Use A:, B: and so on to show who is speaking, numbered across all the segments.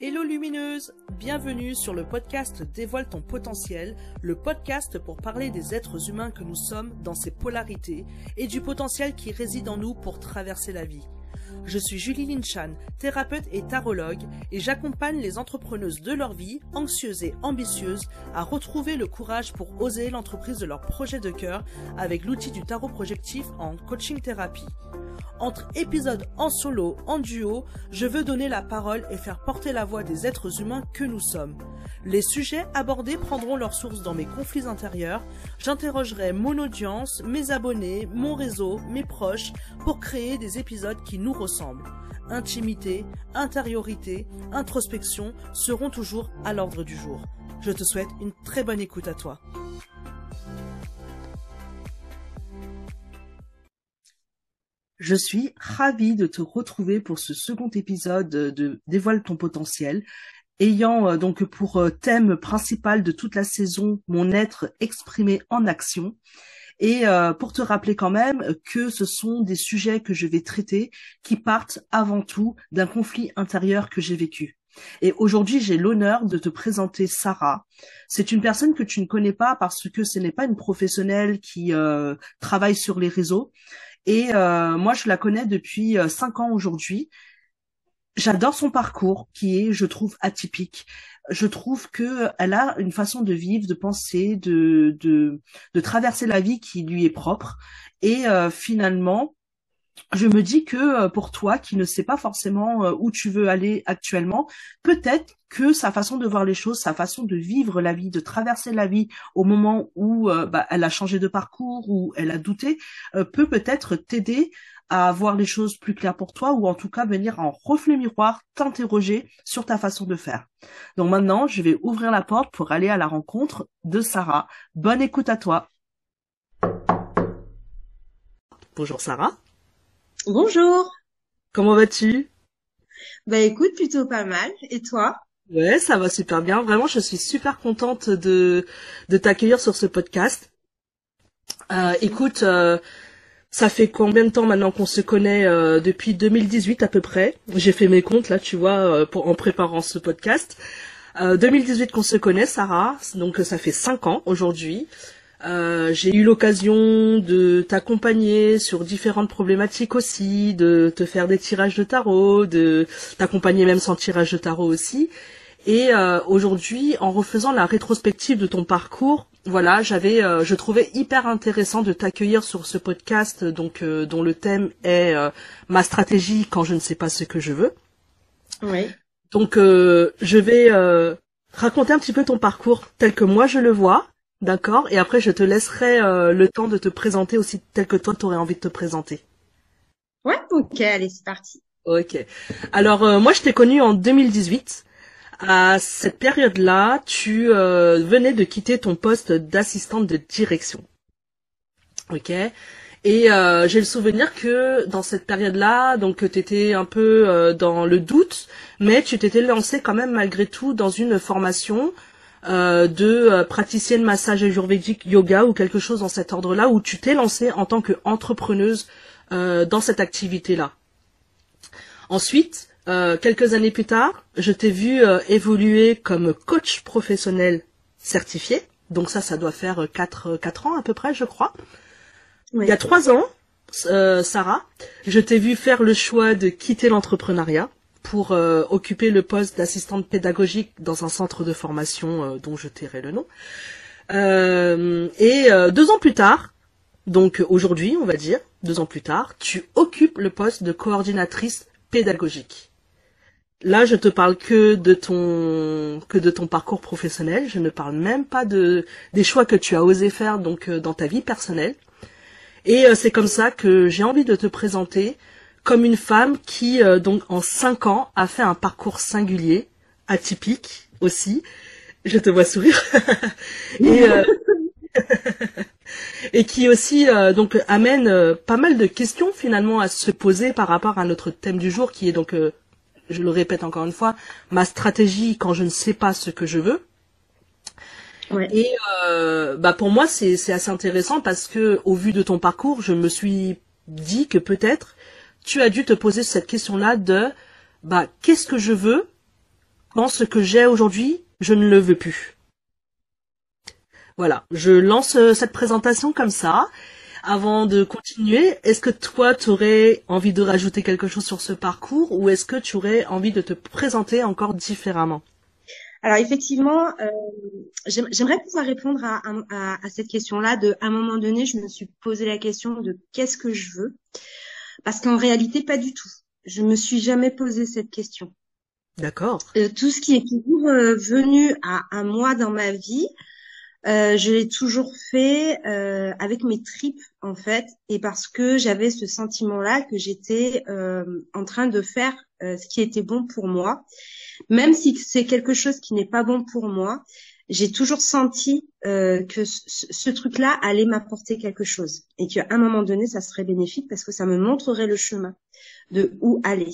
A: Hello lumineuse, bienvenue sur le podcast Dévoile ton potentiel, le podcast pour parler des êtres humains que nous sommes dans ses polarités et du potentiel qui réside en nous pour traverser la vie. Je suis Julie Linchan, thérapeute et tarologue, et j'accompagne les entrepreneuses de leur vie, anxieuses et ambitieuses, à retrouver le courage pour oser l'entreprise de leur projet de cœur avec l'outil du tarot projectif en coaching thérapie. Entre épisodes en solo, en duo, je veux donner la parole et faire porter la voix des êtres humains que nous sommes. Les sujets abordés prendront leur source dans mes conflits intérieurs. J'interrogerai mon audience, mes abonnés, mon réseau, mes proches pour créer des épisodes qui nous Intimité, intériorité, introspection seront toujours à l'ordre du jour. Je te souhaite une très bonne écoute à toi. Je suis ravie de te retrouver pour ce second épisode de Dévoile ton potentiel, ayant euh, donc pour euh, thème principal de toute la saison mon être exprimé en action. Et euh, pour te rappeler quand même que ce sont des sujets que je vais traiter qui partent avant tout d'un conflit intérieur que j'ai vécu. Et aujourd'hui, j'ai l'honneur de te présenter Sarah. C'est une personne que tu ne connais pas parce que ce n'est pas une professionnelle qui travaille sur les réseaux. Et euh, moi, je la connais depuis euh, cinq ans aujourd'hui. J'adore son parcours, qui est, je trouve, atypique. Je trouve que elle a une façon de vivre, de penser, de de, traverser la vie qui lui est propre. Et euh, finalement, je me dis que euh, pour toi qui ne sais pas forcément euh, où tu veux aller actuellement, peut-être que sa façon de voir les choses, sa façon de vivre la vie, de traverser la vie au moment où bah, elle a changé de parcours, ou elle a douté, peut peut-être t'aider à voir les choses plus claires pour toi ou en tout cas venir en reflet miroir t'interroger sur ta façon de faire. Donc maintenant, je vais ouvrir la porte pour aller à la rencontre de Sarah. Bonne écoute à toi. Bonjour Sarah.
B: Bonjour.
A: Comment vas-tu?
B: Bah écoute, plutôt pas mal. Et toi?
A: Ouais, ça va super bien. Vraiment, je suis super contente de de t'accueillir sur ce podcast. Euh, écoute, euh, ça fait combien de temps maintenant qu'on se connaît euh, Depuis 2018 à peu près? J'ai fait mes comptes là, tu vois, pour en préparant ce podcast. 2018 qu'on se connaît, Sarah. Donc ça fait cinq ans aujourd'hui. Euh, j'ai eu l'occasion de t'accompagner sur différentes problématiques aussi, de te faire des tirages de tarot, de t'accompagner même sans tirage de tarot aussi. Et euh, aujourd'hui, en refaisant la rétrospective de ton parcours, voilà, j'avais, euh, je trouvais hyper intéressant de t'accueillir sur ce podcast, donc dont le thème est ma stratégie quand je ne sais pas ce que je veux.
B: Oui.
A: Donc, je vais raconter un petit peu ton parcours tel que moi je le vois, D'accord? Et après, je te laisserai euh, le temps de te présenter aussi tel que toi, tu aurais envie de te présenter.
B: Ouais, ok, allez, c'est parti.
A: Ok. Alors, euh, moi, je t'ai connu en 2018. À cette période-là, tu euh, venais de quitter ton poste d'assistante de direction. Ok? Et j'ai le souvenir que dans cette période-là, donc tu étais un peu dans le doute, mais tu t'étais lancé quand même malgré tout dans une formation euh, de euh, praticienne massage ayurvédique yoga ou quelque chose dans cet ordre-là où tu t'es lancée en tant qu'entrepreneuse euh, dans cette activité-là. Ensuite, quelques années plus tard, je t'ai vu évoluer comme coach professionnel certifié. Donc ça, ça doit faire 4, quatre ans à peu près, je crois. Il y a trois ans, Sarah, je t'ai vu faire le choix de quitter l'entrepreneuriat pour euh, occuper le poste d'assistante pédagogique dans un centre de formation euh, dont je tairai le nom. Euh, et deux ans plus tard, donc aujourd'hui on va dire, deux ans plus tard, tu occupes le poste de coordinatrice pédagogique. Là, je te parle que de ton que de ton parcours professionnel. Je ne parle même pas de des choix que tu as osé faire donc dans ta vie personnelle. Et c'est comme ça que j'ai envie de te présenter comme une femme qui, euh, donc, en cinq ans, a fait un parcours singulier, atypique aussi. Je te vois sourire. et, euh, et qui aussi, euh, donc, amène pas mal de questions finalement à se poser par rapport à notre thème du jour, qui est donc, je le répète encore une fois, ma stratégie quand je ne sais pas ce que je veux. Et bah pour moi c'est assez intéressant parce que au vu de ton parcours, je me suis dit que peut-être tu as dû te poser cette question-là de bah qu'est-ce que je veux quand ce que j'ai aujourd'hui, je ne le veux plus? Voilà, je lance euh, cette présentation comme ça. Avant de continuer, est-ce que toi, tu aurais envie de rajouter quelque chose sur ce parcours ou est-ce que tu aurais envie de te présenter encore différemment?
B: Alors effectivement, euh, j'aimerais pouvoir répondre à, à, cette question-là. De, à un moment donné, je me suis posé la question de qu'est-ce que je veux, parce qu'en réalité, pas du tout. Je me suis jamais posé cette question.
A: D'accord.
B: Euh, tout ce qui est toujours euh, venu à, à, moi dans ma vie, euh, je l'ai toujours fait euh, avec mes tripes en fait, et parce que j'avais ce sentiment-là que j'étais en train de faire ce qui était bon pour moi même si c'est quelque chose qui n'est pas bon pour moi, j'ai toujours senti euh, que ce, truc-là allait m'apporter quelque chose et qu'à un moment donné, ça serait bénéfique parce que ça me montrerait le chemin de où aller.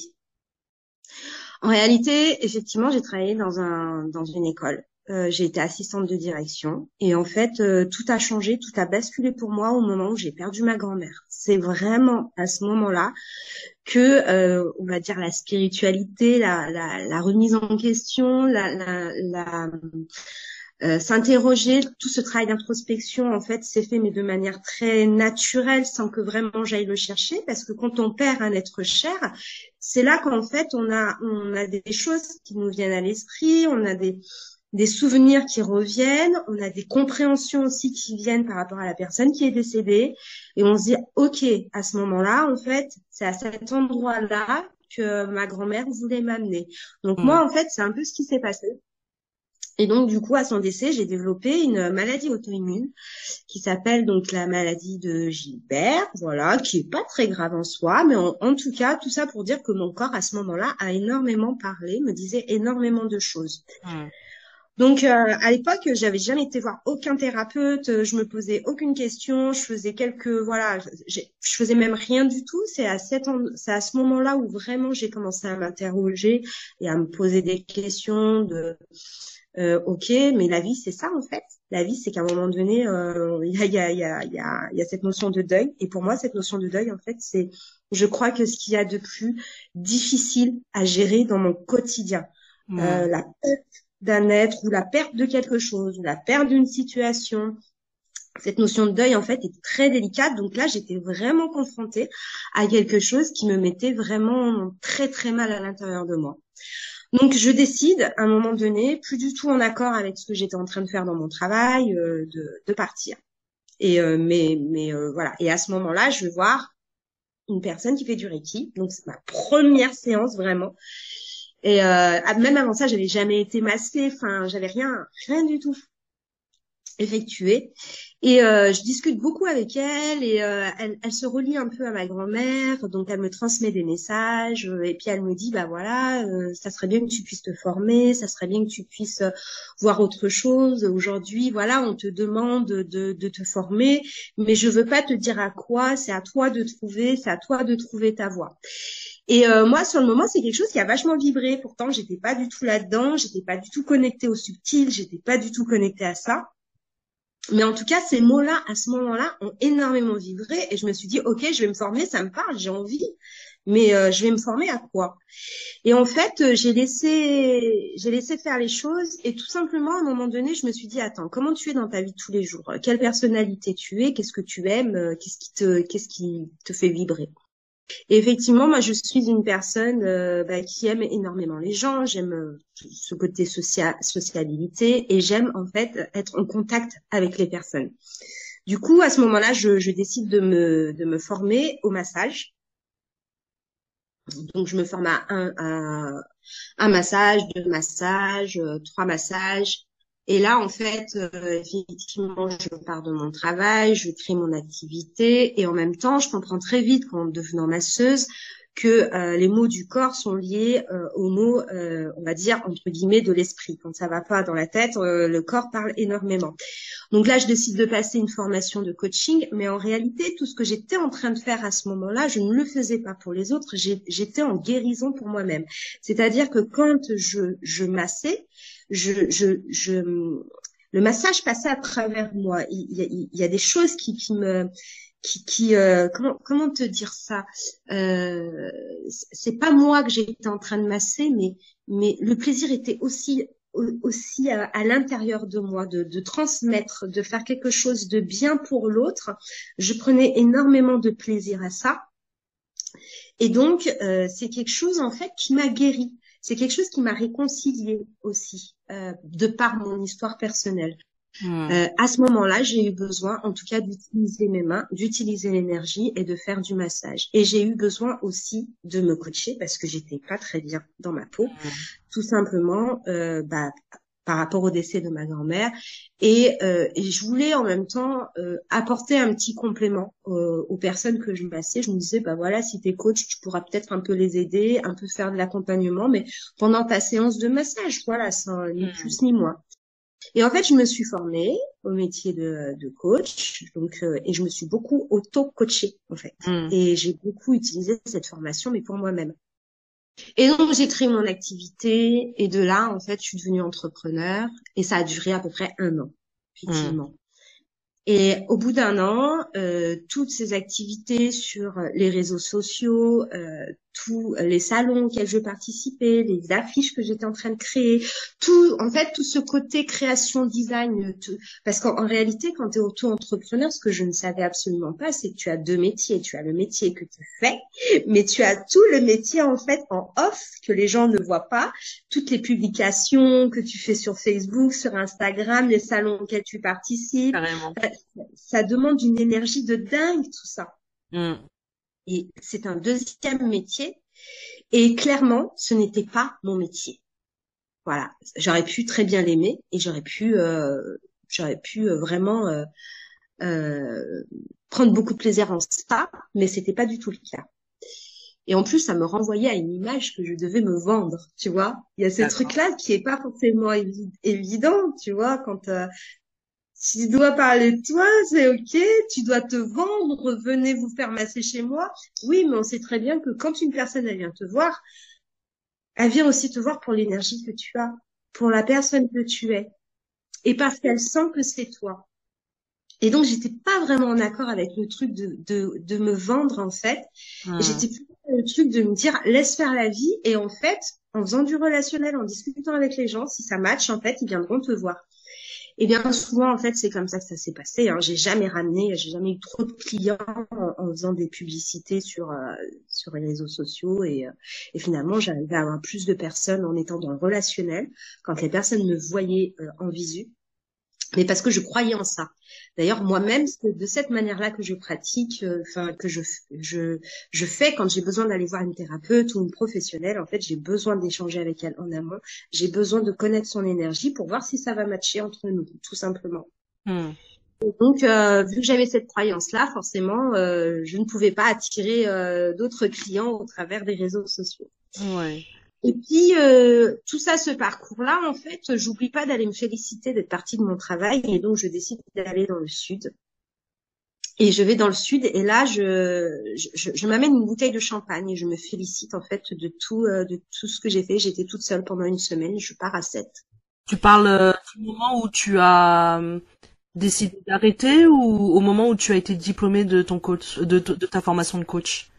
B: En réalité, effectivement, j'ai travaillé dans un dans une école euh, j'ai été assistante de direction et en fait euh, tout a changé, tout a basculé pour moi au moment où j'ai perdu ma grand-mère. C'est vraiment à ce moment-là que euh, on va dire la spiritualité, la, la, la remise en question, la, la s'interroger, tout ce travail d'introspection en fait s'est fait mais de manière très naturelle sans que vraiment j'aille le chercher parce que quand on perd un être cher, c'est là qu'en fait on a on a des choses qui nous viennent à l'esprit, on a des des souvenirs qui reviennent, on a des compréhensions aussi qui viennent par rapport à la personne qui est décédée, et on se dit, ok, à ce moment-là, en fait, c'est à cet endroit-là que ma grand-mère voulait m'amener. Donc moi, mm. en fait, c'est un peu ce qui s'est passé. Et donc, du coup, à son décès, j'ai développé une maladie auto-immune qui s'appelle donc la maladie de Gilbert, voilà, qui est pas très grave en soi, mais en, tout cas, tout ça pour dire que mon corps, à ce moment-là, a énormément parlé, me disait énormément de choses. Mm. Donc euh, à l'époque, j'avais jamais été voir aucun thérapeute, euh, je me posais aucune question, je faisais quelques voilà, je faisais même rien du tout. C'est à c'est à ce moment-là où vraiment j'ai commencé à m'interroger et à me poser des questions de euh, ok, mais la vie c'est ça en fait. La vie c'est qu'à un moment donné, il y a il y a il y a il y a, y a cette notion de deuil et pour moi cette notion de deuil en fait c'est je crois que ce qu'il y a de plus difficile à gérer dans mon quotidien. Euh, la perte d'un être ou la perte de quelque chose ou la perte d'une situation. Cette notion de deuil, en fait, est très délicate. Donc là, j'étais vraiment confrontée à quelque chose qui me mettait vraiment très, très mal à l'intérieur de moi. Donc je décide à un moment donné, plus du tout en accord avec ce que j'étais en train de faire dans mon travail, euh, de, partir. Et euh, mais mais euh, voilà. Et à ce moment-là, je vais voir une personne qui fait du reiki. Donc c'est ma première séance vraiment. Et euh, même avant ça, j'avais jamais été masquée. Enfin, j'avais rien, rien du tout effectué. Et euh, je discute beaucoup avec elle et euh, elle, elle, se relie un peu à ma grand-mère, donc elle me transmet des messages euh, et puis elle me dit bah voilà, euh, ça serait bien que tu puisses te former, ça serait bien que tu puisses voir autre chose. Aujourd'hui, voilà, on te demande de, de te former, mais je veux pas te dire à quoi. C'est à toi de trouver, c'est à toi de trouver ta voie. Et euh, moi, sur le moment, c'est quelque chose qui a vachement vibré. Pourtant, j'étais pas du tout là-dedans, j'étais pas du tout connectée au subtil, j'étais pas du tout connectée à ça. Mais en tout cas, ces mots-là, à ce moment-là, ont énormément vibré et je me suis dit, ok, je vais me former, ça me parle, j'ai envie, mais euh, je vais me former à quoi? Et en fait, euh, j'ai laissé, j'ai laissé faire les choses et tout simplement, à un moment donné, je me suis dit, attends, comment tu es dans ta vie tous les jours? Quelle personnalité tu es? Qu'est-ce que tu aimes? Qu'est-ce qui te, qu'est-ce qui te fait vibrer? Effectivement, moi, je suis une personne euh, bah, qui aime énormément les gens. J'aime euh, ce côté sociabilité et j'aime en fait être en contact avec les personnes. Du coup, à ce moment-là, je, je, décide de me, de me former au massage. Donc, je me forme à un, à un massage, deux massages, euh, trois massages, et là, en fait, euh, effectivement, je pars de mon travail, je crée mon activité et en même temps, je comprends très vite qu'en devenant masseuse que euh, les mots du corps sont liés euh, aux mots, on va dire entre guillemets, de l'esprit. Quand ça va pas dans la tête, le corps parle énormément. Donc là, je décide de passer une formation de coaching, mais en réalité, tout ce que j'étais en train de faire à ce moment-là, je ne le faisais pas pour les autres, j'étais en guérison pour moi-même. C'est-à-dire que quand je, je massais, je, je, je, le massage passait à travers moi. Il, y a des choses qui, me qui, euh, comment te dire ça euh, c'est pas moi que j'étais en train de masser mais mais le plaisir était aussi aussi à, l'intérieur de moi, de, transmettre, de faire quelque chose de bien pour l'autre. Je prenais énormément de plaisir à ça. Et donc, euh, c'est quelque chose en fait qui m'a guéri. C'est quelque chose qui m'a réconcilié aussi, euh, de par mon histoire personnelle. Hmm. Euh, à ce moment-là, j'ai eu besoin, en tout cas, d'utiliser mes mains, d'utiliser l'énergie et de faire du massage. Et j'ai eu besoin aussi de me coacher parce que j'étais pas très bien dans ma peau, hmm. tout simplement, euh, bah, par rapport au décès de ma grand-mère. Et, euh, et, je voulais en même temps euh, apporter un petit complément euh, aux personnes que je massais. Je me disais, bah voilà, si t'es coach, tu pourras peut-être un peu les aider, un peu faire de l'accompagnement, mais pendant ta séance de massage, voilà, sans ni hmm. plus ni moins. Et en fait, je me suis formée au métier de, de coach, donc euh, et je me suis beaucoup auto-coachée en fait. Hmm. Et j'ai beaucoup utilisé cette formation, mais pour moi-même. Et donc j'ai créé mon activité et de là en fait, je suis devenue entrepreneur et ça a duré à peu près un an, effectivement. Hmm. Et au bout d'un an, euh, toutes ces activités sur les réseaux sociaux, euh, tous les salons auxquels je participais, les affiches que j'étais en train de créer, tout, en fait, tout ce côté création, design, parce qu'en réalité, quand tu es auto-entrepreneur, ce que je ne savais absolument pas, c'est que tu as deux métiers. Tu as le métier que tu fais, mais tu as tout le métier, en fait, en off, que les gens ne voient pas. Toutes les publications que tu fais sur Facebook, sur Instagram, les salons auxquels tu participes. Ça, demande une énergie de dingue, tout ça. Mm. Et c'est un deuxième métier. Et clairement, ce n'était pas mon métier. Voilà, j'aurais pu très bien l'aimer et j'aurais pu, euh, j'aurais pu euh, vraiment euh, euh, prendre beaucoup de plaisir en ça, mais c'était pas du tout le cas. Et en plus, ça me renvoyait à une image que je devais me vendre, tu vois. Il y a ce truc-là qui est pas forcément évident, tu vois, quand euh, tu dois parler de toi, c'est ok. Tu dois te vendre. Venez vous faire masser chez moi. Oui, mais on sait très bien que quand une personne elle vient te voir, elle vient aussi te voir pour l'énergie que tu as, pour la personne que tu es, et parce qu'elle sent que c'est toi. Et donc j'étais pas vraiment en accord avec le truc de de, de me vendre en fait. Ah. J'étais plus dans le truc de me dire laisse faire la vie et en fait en faisant du relationnel, en discutant avec les gens, si ça match en fait ils viendront te voir. Et bien souvent, en fait, c'est comme ça que ça s'est passé. Hein. J'ai jamais ramené, j'ai jamais eu trop de clients en, faisant des publicités sur euh, sur les réseaux sociaux et, euh, et finalement, j'arrivais à avoir plus de personnes en étant dans le relationnel. Quand les personnes me voyaient euh, en visu, mais parce que je croyais en ça. D'ailleurs, moi-même, c'est de cette manière-là que je pratique, euh, enfin que je je je fais quand j'ai besoin d'aller voir une thérapeute ou une professionnelle. En fait, j'ai besoin d'échanger avec elle en amont. J'ai besoin de connaître son énergie pour voir si ça va matcher entre nous, tout simplement. Hmm. donc, euh, vu que j'avais cette croyance-là, forcément, euh, je ne pouvais pas attirer d'autres clients au travers des réseaux sociaux. Ouais. Et puis euh, tout ça, ce parcours-là, en fait, j'oublie pas d'aller me féliciter d'être partie de mon travail et donc je décide d'aller dans le sud. Et je vais dans le sud et là, je, je, je m'amène une bouteille de champagne et je me félicite en fait de tout, euh, de tout ce que j'ai fait. J'étais toute seule pendant une semaine. Je pars à 7.
A: Tu parles euh, du moment où tu as décidé d'arrêter ou au moment où tu as été diplômée de ton coach, de ta formation de coach?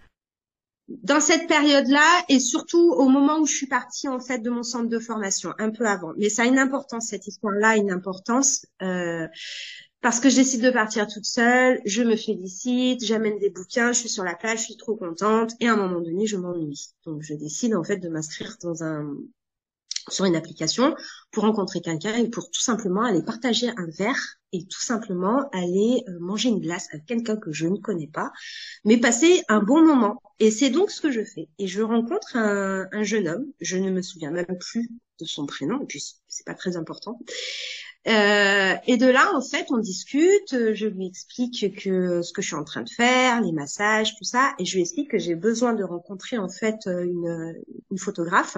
B: Dans cette période-là et surtout au moment où je suis partie en fait de mon centre de formation, un peu avant. Mais ça a une importance cette histoire-là, une importance euh, parce que je décide de partir toute seule, je me félicite, j'amène des bouquins, je suis sur la plage, je suis trop contente et à un moment donné je m'ennuie. Donc je décide en fait de m'inscrire dans un sur une application pour rencontrer quelqu'un et pour tout simplement aller partager un verre et tout simplement aller euh, manger une glace avec quelqu'un que je ne connais pas, mais passer un bon moment. Et c'est donc ce que je fais. Et je rencontre un, un, jeune homme, je ne me souviens même plus de son prénom, et puis c'est pas très important. Euh, et de là, en fait, on discute. Je lui explique que ce que je suis en train de faire, les massages, tout ça, et je lui explique que j'ai besoin de rencontrer en fait une, une photographe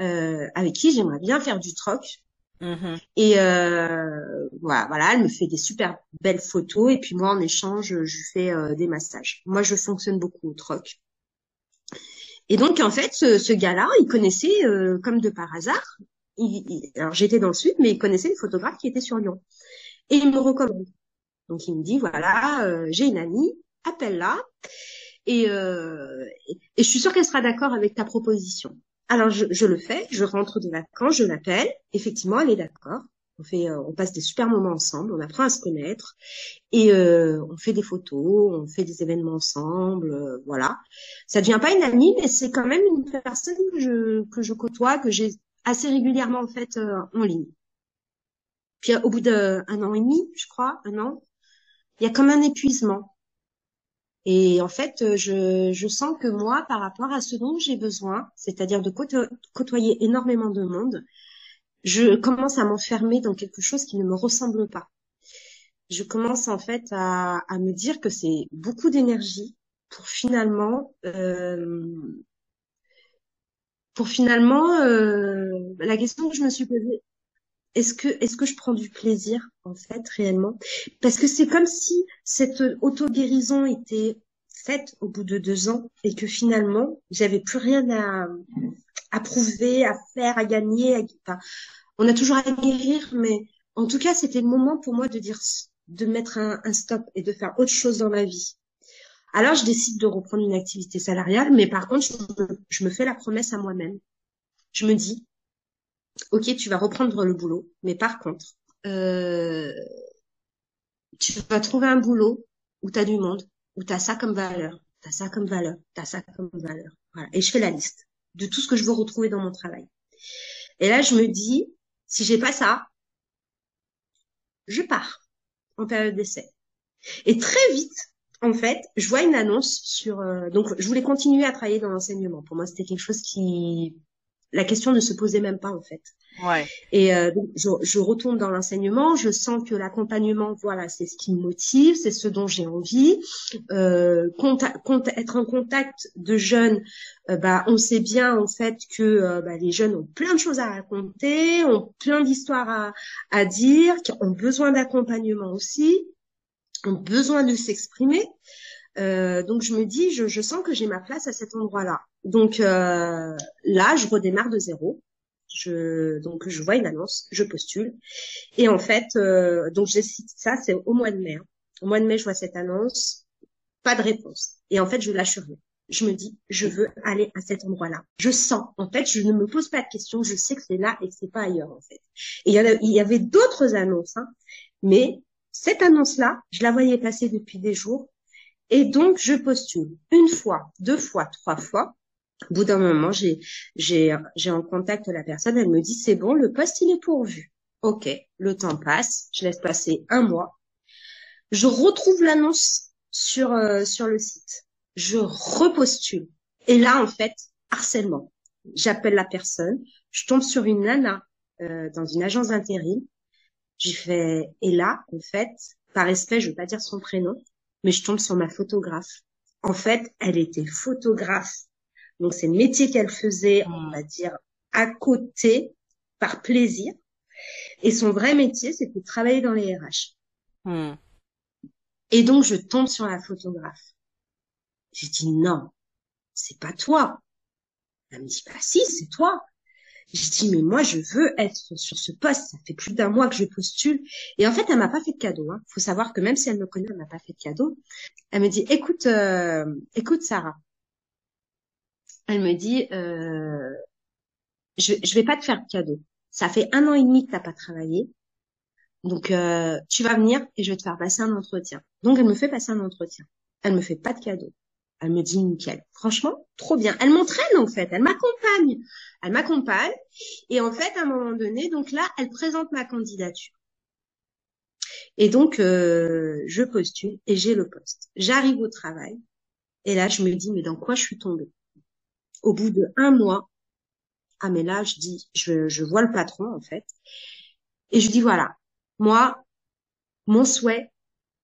B: euh, avec qui j'aimerais bien faire du troc. Mm-hmm. Et euh, voilà, voilà, elle me fait des super belles photos et puis moi en échange, je fais euh, des massages. Moi, je fonctionne beaucoup au troc. Et donc en fait, ce, ce gars-là, il connaissait euh, comme de par hasard. Il, alors j'étais dans le sud, mais il connaissait une photographe qui était sur Lyon. Et il me recommande. Donc il me dit voilà, euh, j'ai une amie, appelle-la et, et, et je suis sûre qu'elle sera d'accord avec ta proposition. Alors je, le fais, je rentre de vacances, je l'appelle. Effectivement, elle est d'accord. On fait, euh, on passe des super moments ensemble, on apprend à se connaître et euh, on fait des photos, on fait des événements ensemble, euh, voilà. Ça devient pas une amie, mais c'est quand même une personne que je que je côtoie, que j'ai assez régulièrement en fait en ligne. Puis au bout d'un an et demi, je crois, un an, il y a comme un épuisement. Et en fait, je, je sens que moi, par rapport à ce dont j'ai besoin, c'est-à-dire de côtoyer énormément de monde, je commence à m'enfermer dans quelque chose qui ne me ressemble pas. Je commence en fait à, à me dire que c'est beaucoup d'énergie pour finalement euh, pour finalement euh, la question que je me suis posée est-ce que je prends du plaisir en fait réellement? Parce que c'est comme si cette auto guérison était faite au bout de deux ans et que finalement j'avais plus rien à à prouver, à faire, à gagner. On a toujours à guérir, mais en tout cas, c'était le moment pour moi de dire, de mettre un, stop et de faire autre chose dans ma vie. Alors, je décide de reprendre une activité salariale, mais par contre, je, me fais la promesse à moi-même. Je me dis, ok, tu vas reprendre le boulot, mais par contre, euh, tu vas trouver un boulot où tu as du monde, où tu as ça comme valeur, tu as ça comme valeur, tu as ça comme valeur. Voilà. Et je fais la liste de tout ce que je veux retrouver dans mon travail. Et là, je me dis, si j'ai pas ça, je pars en période d'essai. Et très vite, en fait, je vois une annonce sur. Euh, donc, je voulais continuer à travailler dans l'enseignement. Pour moi, c'était quelque chose qui, la question ne se posait même pas en fait.
A: Ouais.
B: Et euh, donc, je, je, retourne dans l'enseignement, je sens que l'accompagnement, voilà, c'est ce qui me motive, c'est ce dont j'ai envie. Euh, être en contact de jeunes, euh, bah, on sait bien en fait que euh, bah, les jeunes ont plein de choses à raconter, ont plein d'histoires à, à dire, qui ont besoin d'accompagnement aussi, ont besoin de s'exprimer. Euh, donc je me dis, je, je sens que j'ai ma place à cet endroit-là. Donc euh, là, je redémarre de zéro. Je, donc je vois une annonce, je postule. Et en fait, euh, donc cite ça, c'est au mois de mai. Hein. Au mois de mai, je vois cette annonce, pas de réponse. Et en fait, je lâche rien. Je me dis, je veux aller à cet endroit-là. Je sens. En fait, je ne me pose pas de questions. Je sais que c'est là et que c'est pas ailleurs, en fait. Et il y, y avait d'autres annonces, hein, mais cette annonce-là, je la voyais passer depuis des jours et donc, je postule une fois, deux fois, trois fois. Au bout d'un moment, j'ai, j'ai, j'ai en contact la personne, elle me dit, c'est bon, le poste, il est pourvu. Ok, le temps passe, je laisse passer un mois. Je retrouve l'annonce sur, euh, sur le site. Je repostule. Et là, en fait, harcèlement. J'appelle la personne, je tombe sur une nana euh, dans une agence d'intérim. J'ai fait, et là, en fait, par respect, je veux pas dire son prénom, mais je tombe sur ma photographe. En fait, elle était photographe. Donc c'est le métier qu'elle faisait, on va dire, à côté, par plaisir. Et son vrai métier, c'était de travailler dans les RH. Hmm. Et donc je tombe sur la photographe. J'ai dit non, c'est pas toi. Elle me dit bah si, c'est toi. J'ai dit, mais moi, je veux être sur ce poste. Ça fait plus d'un mois que je postule. Et en fait, elle m'a pas fait de cadeau. Hein. Faut savoir que même si elle me connaît, elle m'a pas fait de cadeau. Elle me dit, écoute, euh, écoute, Sarah. Elle me dit, euh, je, je vais pas te faire de cadeau. Ça fait un an et demi que t'as pas travaillé. Donc, euh, tu vas venir et je vais te faire passer un entretien. Donc, elle me fait passer un entretien. Elle me fait pas de cadeau. Elle me dit nickel. Franchement, trop bien. Elle m'entraîne en fait, elle m'accompagne. Elle m'accompagne. Et en fait, à un moment donné, donc là, elle présente ma candidature. Et donc, euh, je postule et j'ai le poste. J'arrive au travail. Et là, je me dis, mais dans quoi je suis tombée? Au bout de un mois, ah mais là, je dis, je, je vois le patron en fait. Et je dis, voilà, moi, mon souhait,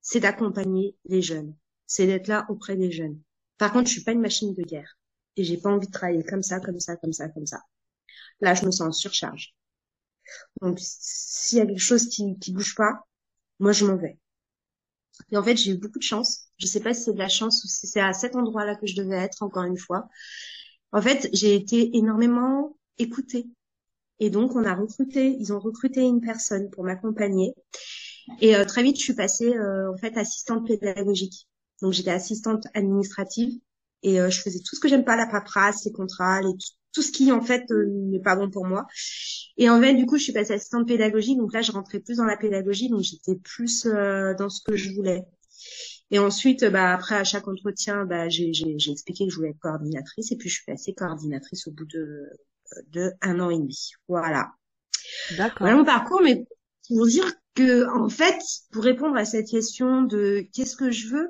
B: c'est d'accompagner les jeunes. C'est d'être là auprès des jeunes. Par contre, je suis pas une machine de guerre. Et j'ai pas envie de travailler comme ça, comme ça, comme ça, comme ça. Là, je me sens en surcharge. Donc, s'il y a quelque chose qui, qui bouge pas, moi, je m'en vais. Et en fait, j'ai eu beaucoup de chance. Je sais pas si c'est de la chance ou si c'est à cet endroit-là que je devais être, encore une fois. En fait, j'ai été énormément écoutée. Et donc, on a recruté, ils ont recruté une personne pour m'accompagner. Et euh, très vite, je suis passée, euh, en fait, assistante pédagogique. Donc j'étais assistante administrative et euh, je faisais tout ce que j'aime pas, la paperasse, les contrats, tout ce qui en fait euh, n'est pas bon pour moi. Et en fait, du coup, je suis passée assistante pédagogique, donc là, je rentrais plus dans la pédagogie, donc j'étais plus euh, dans ce que je voulais. Et ensuite, bah après à chaque entretien, bah j'ai expliqué que je voulais être coordinatrice, et puis je suis passée coordinatrice au bout de de un an et demi. Voilà. D'accord. Voilà mon parcours, mais pour dire que en fait, pour répondre à cette question de qu'est-ce que je veux,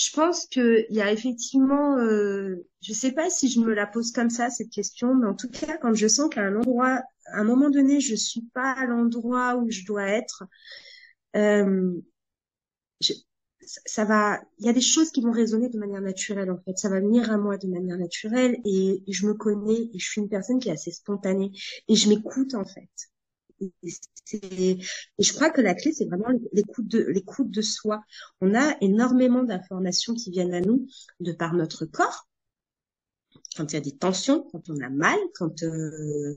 B: je pense qu'il y a effectivement, euh, je sais pas si je me la pose comme ça cette question, mais en tout cas quand je sens qu'à un endroit, à un moment donné, je suis pas à l'endroit où je dois être, euh, ça va, il y a des choses qui vont résonner de manière naturelle en fait. Ça va venir à moi de manière naturelle et je me connais et je suis une personne qui est assez spontanée et je m'écoute en fait. Et, je crois que la clé, c'est vraiment l'écoute de, l'écoute de soi. On a énormément d'informations qui viennent à nous de par notre corps. Quand il y a des tensions, quand on a mal, quand euh,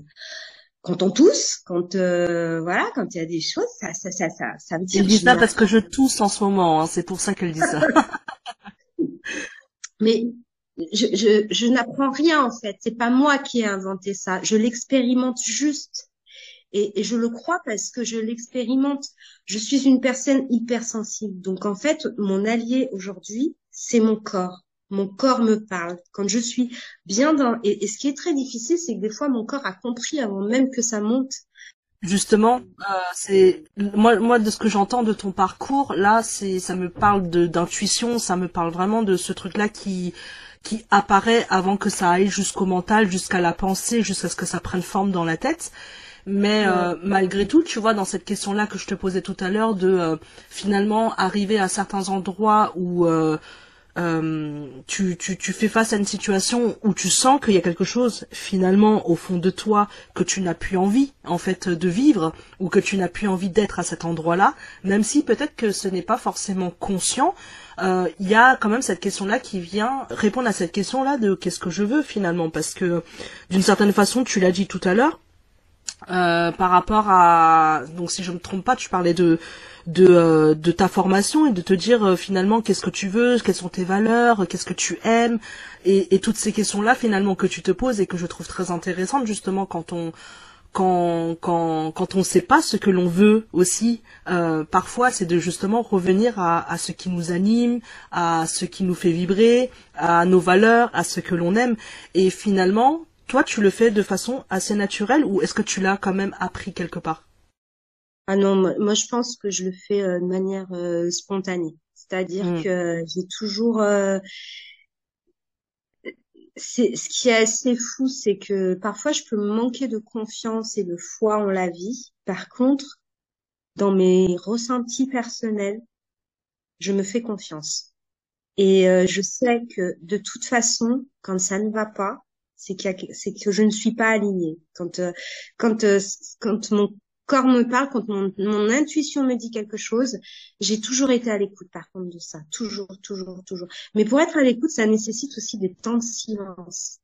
B: quand on tousse, quand euh, voilà, quand il y a des choses, ça ça ça ça, ça me
A: tire. Elle dit ça parce que je tousse en ce moment, hein, c'est pour ça qu'elle dit ça.
B: Mais je, je, je n'apprends rien en fait. C'est pas moi qui ai inventé ça. Je l'expérimente juste. Et, et, je le crois parce que je l'expérimente. Je suis une personne hypersensible. Donc en fait, mon allié aujourd'hui, c'est mon corps. Mon corps me parle. Quand je suis bien dans... Et, ce qui est très difficile, c'est que des fois, mon corps a compris avant même que ça monte.
A: Justement, euh, c'est moi, moi de ce que j'entends de ton parcours, là, c'est ça me parle d'intuition, ça me parle vraiment de ce truc-là qui qui apparaît avant que ça aille jusqu'au mental, jusqu'à la pensée, jusqu'à ce que ça prenne forme dans la tête. Mais euh, malgré tout, tu vois, dans cette question-là que je te posais tout à l'heure, de euh, finalement arriver à certains endroits où euh, tu, tu, tu fais face à une situation où tu sens qu'il y a quelque chose finalement au fond de toi que tu n'as plus envie en fait de vivre ou que tu n'as plus envie d'être à cet endroit-là, même si peut-être que ce n'est pas forcément conscient. Il y a quand même cette question-là qui vient répondre à cette question-là de qu'est-ce que je veux finalement parce que d'une certaine façon, tu l'as dit tout à l'heure, euh, par rapport à donc si je me trompe pas tu parlais de de, euh, ta formation et de te dire euh, finalement qu'est-ce que tu veux quelles sont tes valeurs qu'est-ce que tu aimes et, et toutes ces questions là finalement que tu te poses et que je trouve très intéressantes justement quand on quand quand quand on sait pas ce que l'on veut aussi parfois c'est de justement revenir à, à ce qui nous anime à ce qui nous fait vibrer à nos valeurs à ce que l'on aime. Et finalement toi, tu le fais de façon assez naturelle ou est-ce que tu l'as quand même appris quelque part?
B: Ah non, moi, je pense que je le fais euh, de manière euh, spontanée. C'est-à-dire hmm. que j'ai toujours... Euh, c'est ce qui est assez fou, c'est que parfois je peux manquer de confiance et de foi en la vie. Par contre, dans mes ressentis personnels, je me fais confiance. Et je sais que de toute façon, quand ça ne va pas, c'est que je ne suis pas alignée. Quand euh, quand euh, quand mon corps me parle, quand mon, mon intuition me dit quelque chose, j'ai toujours été à l'écoute par contre de ça, toujours, toujours, toujours. Mais pour être à l'écoute, ça nécessite aussi des temps de silence.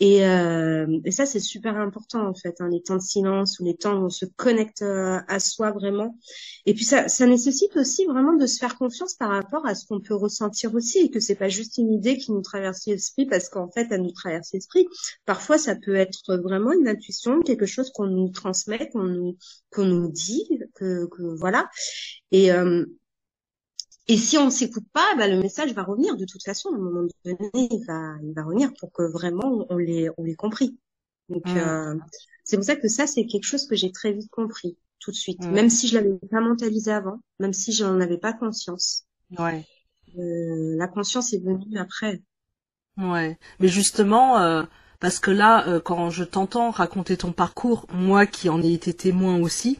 B: Et, euh, et ça, c'est super important en fait, hein, les temps de silence ou les temps où on se connecte euh, à soi vraiment. Et puis ça, ça nécessite aussi vraiment de se faire confiance par rapport à ce qu'on peut ressentir aussi et que c'est pas juste une idée qui nous traverse l'esprit parce qu'en fait, elle nous traverse l'esprit. Parfois, ça peut être vraiment une intuition, quelque chose qu'on nous transmet, qu'on nous qu'on nous dit, que, que voilà. Et euh, et si on ne s'écoute pas, bah, le message va revenir de toute façon. À un moment donné, il va, il va revenir pour que vraiment on l'ait, on l'ait compris. Donc, mmh. euh, c'est pour ça que ça, c'est quelque chose que j'ai très vite compris tout de suite, mmh. même si je l'avais pas mentalisé avant, même si je n'en avais pas conscience.
A: Ouais.
B: Euh, la conscience est venue après.
A: Ouais. Mais justement, euh, parce que là, euh, quand je t'entends raconter ton parcours, moi qui en ai été témoin aussi,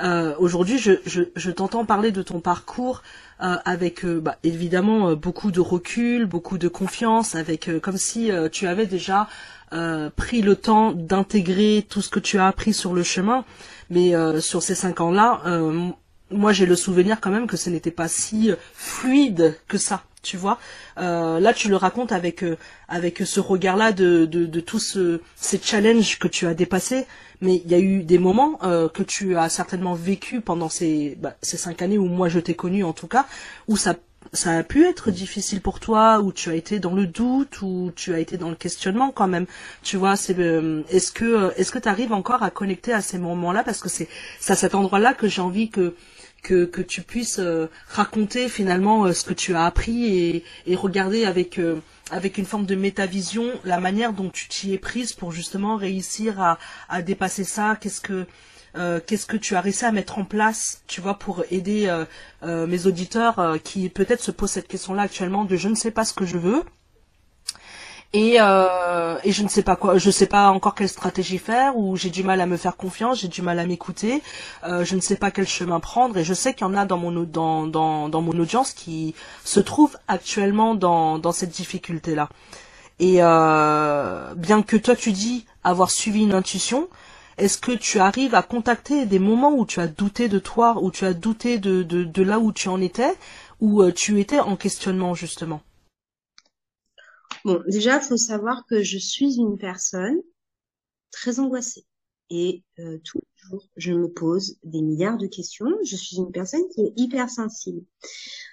A: euh, aujourd'hui, je, t'entends parler de ton parcours euh, avec bah, évidemment beaucoup de recul, beaucoup de confiance, avec comme si tu avais déjà pris le temps d'intégrer tout ce que tu as appris sur le chemin. Mais sur ces cinq ans-là, moi j'ai le souvenir quand même que ce n'était pas si fluide que ça tu vois. Euh, là, tu le racontes avec euh, avec ce regard-là de, de, de tous ces challenges que tu as dépassés. Mais il y a eu des moments euh, que tu as certainement vécu pendant ces bah, ces cinq années où moi je t'ai connu en tout cas, où ça ça a pu être difficile pour toi, ou tu as été dans le doute, ou tu as été dans le questionnement quand même. Tu vois, c'est euh, est-ce que euh, est-ce que tu arrives encore à connecter à ces moments-là? Parce que c'est c'est à cet endroit-là que j'ai envie que que, tu puisses euh, raconter finalement ce que tu as appris et, regarder avec avec une forme de métavision la manière dont tu t'y es prise pour justement réussir à, à dépasser ça. Qu'est-ce que euh, qu'est-ce que tu as réussi à mettre en place, tu vois, pour aider euh, euh, mes auditeurs qui peut-être se posent cette question-là actuellement de je ne sais pas ce que je veux. Et, et je ne sais pas quoi, je sais pas encore quelle stratégie faire, ou j'ai du mal à me faire confiance, j'ai du mal à m'écouter, je ne sais pas quel chemin prendre, et je sais qu'il y en a dans mon dans, dans, dans mon audience qui se trouvent actuellement dans, dans cette difficulté-là. Et bien que toi tu dis avoir suivi une intuition, est-ce que tu arrives à contacter des moments où tu as douté de toi, où tu as douté de, de, là où tu en étais, où euh, tu étais en questionnement justement?
B: Bon, déjà, il faut savoir que je suis une personne très angoissée. Et euh, tous les jours, je me pose des milliards de questions. Je suis une personne qui est hypersensible.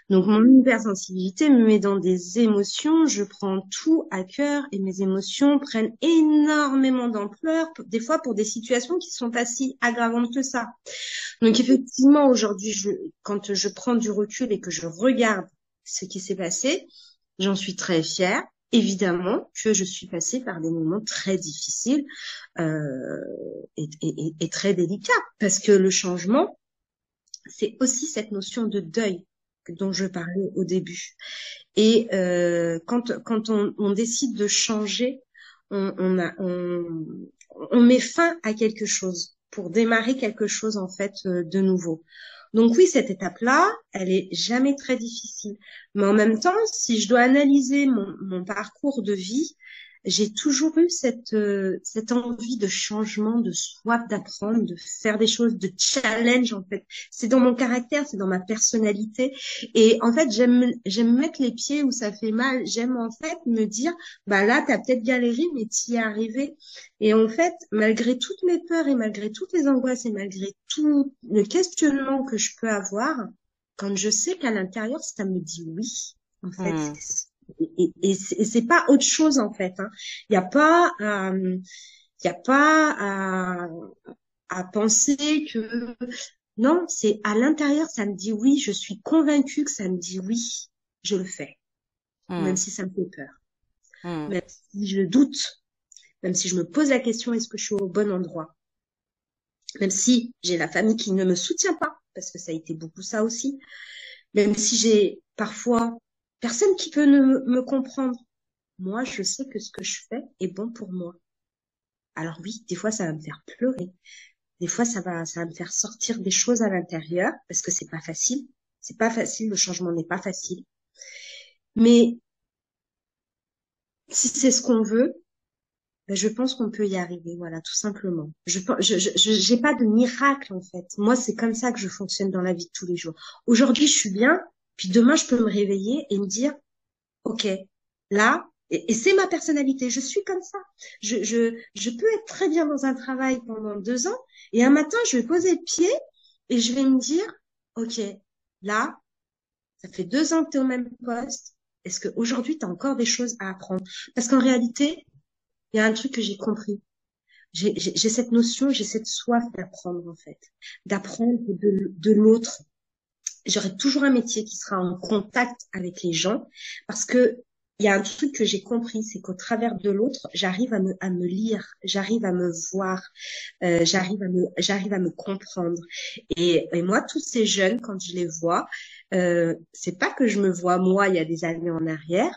B: Donc mon hypersensibilité me met dans des émotions, je prends tout à cœur et mes émotions prennent énormément d'ampleur, des fois pour des situations qui sont pas si aggravantes que ça. Donc effectivement, aujourd'hui, je, quand je prends du recul et que je regarde ce qui s'est passé, j'en suis très fière. Évidemment que je suis passée par des moments très difficiles euh, et, très délicats, parce que le changement, c'est aussi cette notion de deuil dont je parlais au début. Et euh, quand, quand on, décide de changer, on, on, met fin à quelque chose pour démarrer quelque chose en fait euh, de nouveau. Donc oui, cette étape-là, elle est jamais très difficile. Mais en même temps, si je dois analyser mon, mon parcours de vie, j'ai toujours eu cette euh, cette envie de changement, de soif d'apprendre, de faire des choses, de challenge en fait. C'est dans mon caractère, c'est dans ma personnalité et en fait j'aime j'aime mettre les pieds où ça fait mal. J'aime en fait me dire bah là t'as peut-être galéré mais t'y es arrivé. Et en fait malgré toutes mes peurs et malgré toutes les angoisses et malgré tout le questionnement que je peux avoir, quand je sais qu'à l'intérieur ça me dit oui, en fait. Hmm et, et, c'est pas autre chose en fait. Il hein. n'y a pas, il euh, a pas à, à penser que non, c'est à l'intérieur, ça me dit oui, je suis convaincue que ça me dit oui, je le fais, hmm. même si ça me fait peur, hmm. même si je doute, même si je me pose la question est-ce que je suis au bon endroit, même si j'ai la famille qui ne me soutient pas, parce que ça a été beaucoup ça aussi, même si j'ai parfois Personne qui peut me comprendre. Moi, je sais que ce que je fais est bon pour moi. Alors oui, des fois, ça va me faire pleurer. Des fois, ça va, ça va me faire sortir des choses à l'intérieur parce que c'est pas facile. C'est pas facile. Le changement n'est pas facile. Mais si c'est ce qu'on veut, ben je pense qu'on peut y arriver, voilà, tout simplement. Je je j'ai pas de miracle en fait. Moi, c'est comme ça que je fonctionne dans la vie de tous les jours. Aujourd'hui, je suis bien, puis demain, je peux me réveiller et me dire, OK, là, et, c'est ma personnalité, je suis comme ça. Je, je, peux être très bien dans un travail pendant deux ans et un matin, je vais poser le pied et je vais me dire, OK, là, ça fait deux ans que tu es au même poste. Est-ce qu'aujourd'hui, tu as encore des choses à apprendre? Parce qu'en réalité, il y a un truc que j'ai compris. J'ai cette notion, j'ai cette soif d'apprendre en fait, d'apprendre de l'autre, j'aurai toujours un métier qui sera en contact avec les gens parce que il y a un truc que j'ai compris, c'est qu'au travers de l'autre, j'arrive à me, à me lire, j'arrive à me voir, euh, j'arrive à me, j'arrive à me comprendre. Et, et, moi, tous ces jeunes, quand je les vois, euh, c'est pas que je me vois moi il y a des années en arrière,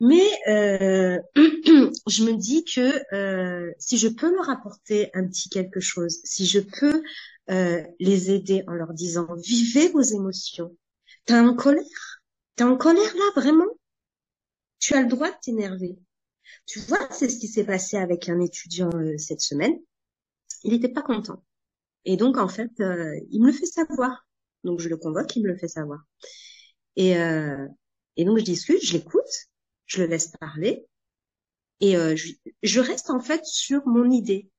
B: mais euh, je me dis que euh, si je peux leur apporter un petit quelque chose, si je peux euh, les aider en leur disant vivez vos émotions. T'es en colère? T'es en colère là vraiment? Tu as le droit de t'énerver. Tu vois, c'est ce qui s'est passé avec un étudiant euh, cette semaine. Il n'était pas content. Et donc en fait, euh, il me le fait savoir. Donc je le convoque, il me le fait savoir. Et, et donc je discute, je l'écoute, je le laisse parler. Et je, je reste en fait sur mon idée.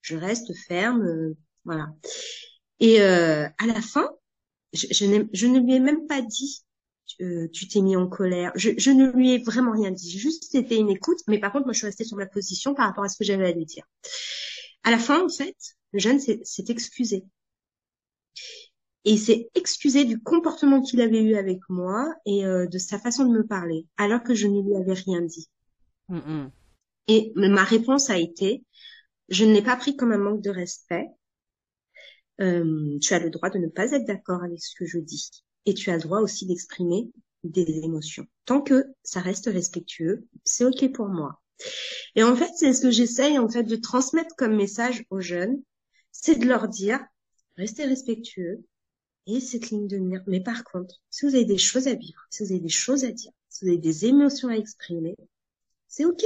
B: Je reste ferme, voilà. Et euh, à la fin, je, je, je, ne lui ai même pas dit euh, tu t'es mis en colère. Je, je, ne lui ai vraiment rien dit. Juste c'était une écoute, mais par contre moi je suis restée sur ma position par rapport à ce que j'avais à lui dire. À la fin en fait, le jeune s'est excusé. Et il s'est excusé du comportement qu'il avait eu avec moi et euh, de sa façon de me parler, alors que je ne lui avais rien dit. Et ma réponse a été, je ne l'ai pas pris comme un manque de respect. Euh, tu as le droit de ne pas être d'accord avec ce que je dis. Et tu as le droit aussi d'exprimer des émotions. Tant que ça reste respectueux, c'est OK pour moi. Et en fait, c'est ce que j'essaye en fait de transmettre comme message aux jeunes, c'est de leur dire, restez respectueux et cette ligne de mire. Mais par contre, si vous avez des choses à vivre, si vous avez des choses à dire, si vous avez des émotions à exprimer, c'est OK.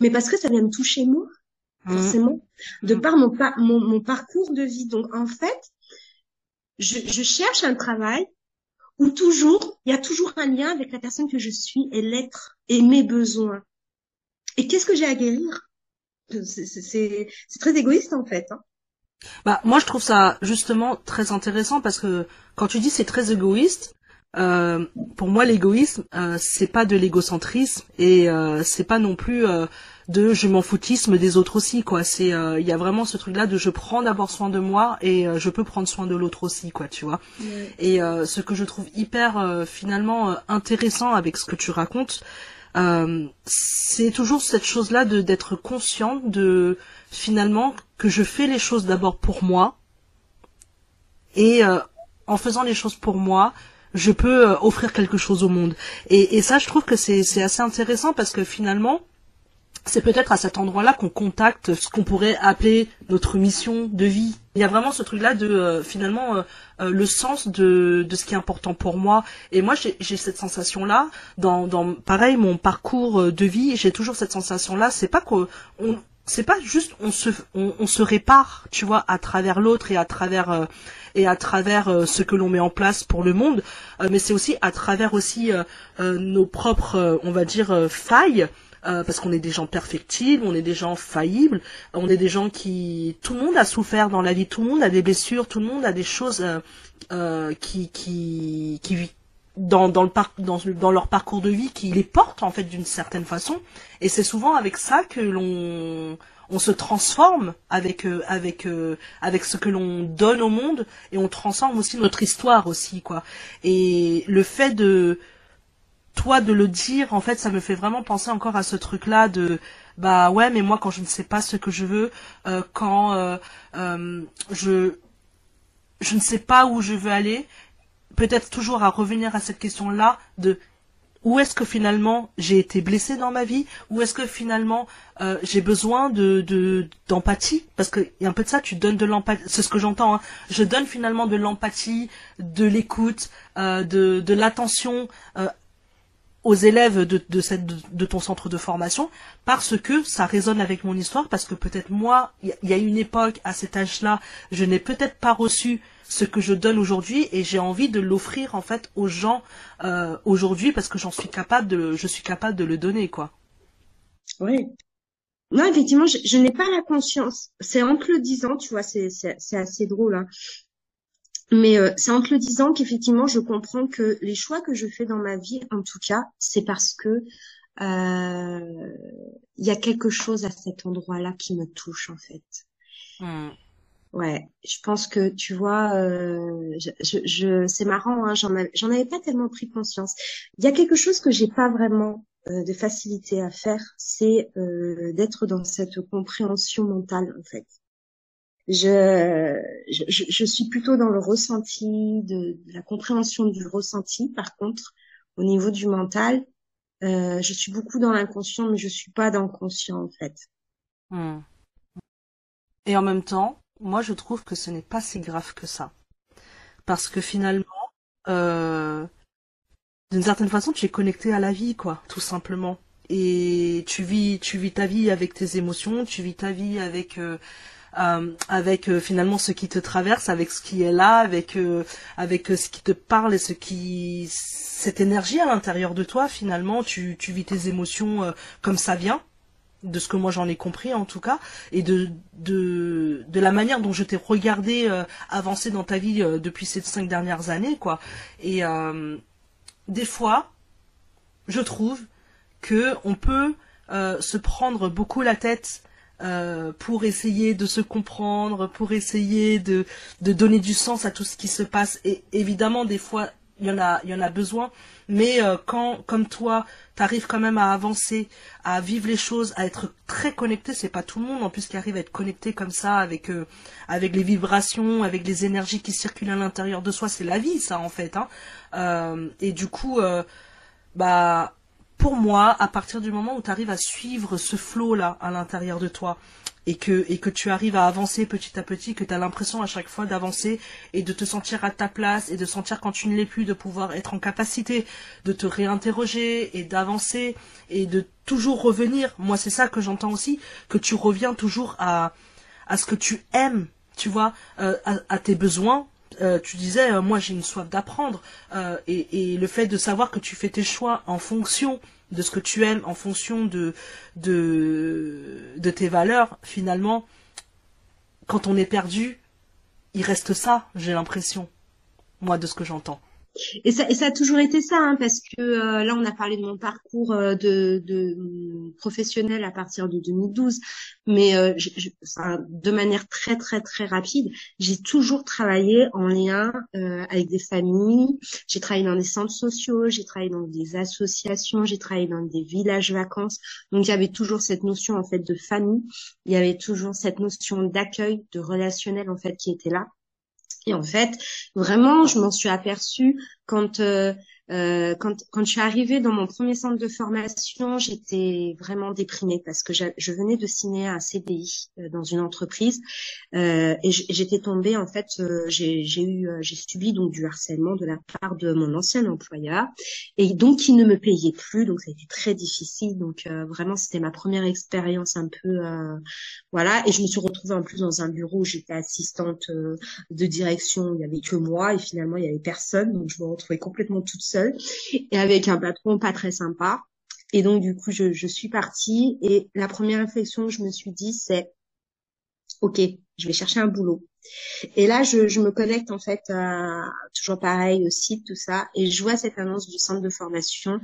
B: Mais parce que ça vient me toucher moi, mmh. forcément, de mmh. par mon, mon, mon, parcours de vie. Donc en fait, je, je cherche un travail où toujours, il y a toujours un lien avec la personne que je suis et l'être et mes besoins. Et qu'est-ce que j'ai à guérir? C'est très égoïste en fait. Hein.
A: Bah moi je trouve ça justement très intéressant parce que quand tu dis c'est très égoïste, euh, pour moi l'égoïsme euh, c'est pas de l'égocentrisme et euh, c'est pas non plus euh, de je m'en foutisme des autres aussi quoi. C'est euh, il y a vraiment ce truc là de je prends d'abord soin de moi et je peux prendre soin de l'autre aussi quoi tu vois. Et euh, ce que je trouve hyper finalement intéressant avec ce que tu racontes c'est toujours cette chose là de d'être conscient de finalement que je fais les choses d'abord pour moi et en faisant les choses pour moi je peux offrir quelque chose au monde et, ça je trouve que c'est assez intéressant parce que finalement c'est peut-être à cet endroit-là qu'on contacte ce qu'on pourrait appeler notre mission de vie. Il y a vraiment ce truc-là de euh, finalement euh, euh, le sens de, ce qui est important pour moi. Et moi, j'ai cette sensation-là dans, pareil mon parcours de vie. J'ai toujours cette sensation-là. C'est pas qu'on c'est pas juste on, se répare, tu vois, à travers l'autre et à travers et à travers ce que l'on met en place pour le monde, mais c'est aussi à travers aussi nos propres, on va dire, failles euh, parce qu'on est des gens perfectibles, on est des gens faillibles, on est des gens qui... Tout le monde a souffert dans la vie, tout le monde a des blessures, tout le monde a des choses euh, euh, qui, qui, qui dans, dans, le dans, dans leur parcours de vie qui les portent en fait d'une certaine façon. Et c'est souvent avec ça que l'on on se transforme avec euh, euh, avec ce que l'on donne au monde et on transforme aussi notre histoire aussi quoi. Et le fait de toi de le dire, en fait, ça me fait vraiment penser encore à ce truc-là de bah ouais, mais moi quand je ne sais pas ce que je veux, euh, quand je je ne sais pas où je veux aller, peut-être toujours à revenir à cette question-là de où est-ce que finalement j'ai été blessée dans ma vie Où est-ce que finalement euh, j'ai besoin de d'empathie Parce qu'il y a un peu de ça, tu donnes de l'empathie, c'est ce que j'entends. Hein. Je donne finalement de l'empathie, de l'écoute, euh, de, l'attention euh, aux élèves de, ton centre de formation parce que ça résonne avec mon histoire, parce que peut-être moi, il y, a une époque, à cet âge-là, je n'ai peut-être pas reçu ce que je donne aujourd'hui et j'ai envie de l'offrir en fait aux gens euh, aujourd'hui parce que j'en suis capable de je suis capable de le donner quoi.
B: Oui. Non, effectivement, je, je n'ai pas la conscience. C'est entre le 10 ans, tu vois, c'est assez drôle. Hein. Mais euh, c'est en te le disant qu'effectivement, je comprends que les choix que je fais dans ma vie, en tout cas, c'est parce que euh, il y a quelque chose à cet endroit-là qui me touche, en fait. Mmh. Ouais, je pense que tu vois, euh, je, je, c'est marrant, hein, j'en, j'en avais pas tellement pris conscience. Il y a quelque chose que j'ai pas vraiment de facilité à faire, c'est d'être dans cette compréhension mentale, en fait je, je, je, suis plutôt dans le ressenti, de, la compréhension du ressenti. Par contre, au niveau du mental, euh, je suis beaucoup dans l'inconscient, mais je suis pas dans le conscient en fait. Hmm.
A: Et en même temps, moi je trouve que ce n'est pas si grave que ça, parce que finalement, euh, d'une certaine façon, tu es connecté à la vie, quoi, tout simplement. Et tu vis, tu vis ta vie avec tes émotions, tu vis ta vie avec euh, euh, finalement ce qui te traverse, avec ce qui est là, avec ce qui te parle et ce qui cette énergie à l'intérieur de toi finalement, tu vis tes émotions comme ça vient. De ce que moi j'en ai compris en tout cas, et de la manière dont je t'ai regardé euh, avancer dans ta vie euh, depuis ces cinq dernières années, quoi. Et euh, des fois, je trouve que on peut se prendre beaucoup la tête pour essayer de se comprendre, pour essayer de donner du sens à tout ce qui se passe. Et évidemment, des fois, il y en a, il y en a besoin. Mais euh, quand, comme toi, t'arrives quand même à avancer, à vivre les choses, à être très connecté, c'est pas tout le monde en plus qui arrive à être connecté comme ça avec euh, avec les vibrations, avec les énergies qui circulent à l'intérieur de soi. C'est la vie, ça en fait. Hein. Euh, et du coup, bah pour moi, à partir du moment où tu arrives à suivre ce flot là à l'intérieur de toi, et que tu arrives à avancer petit à petit, que tu as l'impression à chaque fois d'avancer et de te sentir à ta place et de sentir quand tu ne l'es plus de pouvoir être en capacité de te réinterroger et d'avancer et de toujours revenir. Moi, c'est ça que j'entends aussi, que tu reviens toujours à à ce que tu aimes, tu vois, euh, à, tes besoins, euh, tu disais, euh, moi j'ai une soif d'apprendre, et, et, le fait de savoir que tu fais tes choix en fonction de ce que tu aimes, en fonction de tes valeurs, finalement, quand on est perdu, il reste ça, j'ai l'impression, moi, de ce que j'entends.
B: Et ça, et ça a toujours été ça, hein, parce que euh, là, on a parlé de mon parcours euh, de, de professionnel à partir de 2012, mais euh, de manière très très très rapide, j'ai toujours travaillé en lien avec des familles. J'ai travaillé dans des centres sociaux, j'ai travaillé dans des associations, j'ai travaillé dans des villages vacances. Donc il y avait toujours cette notion en fait de famille, il y avait toujours cette notion d'accueil, de relationnel en fait qui était là. Et en fait, vraiment, je m'en suis aperçue quand euh, euh, quand, quand je suis arrivée dans mon premier centre de formation, j'étais vraiment déprimée parce que je venais de signer un CDI euh, dans une entreprise euh, et j'étais tombée en fait, euh, j'ai eu, euh, j'ai subi donc du harcèlement de la part de mon ancien employeur et donc il ne me payait plus, donc ça a été très difficile. Donc vraiment c'était ma première expérience un peu, voilà, et je me suis retrouvée en plus dans un bureau où j'étais assistante de direction, il y avait que moi et finalement il y avait personne, donc je me retrouvais complètement toute seule et avec un patron pas très sympa. Et donc du coup, je, suis partie et la première réflexion que je me suis dit, c'est ok, je vais chercher un boulot. Et là, je, je me connecte en fait toujours pareil au site, tout ça, et je vois cette annonce du centre de formation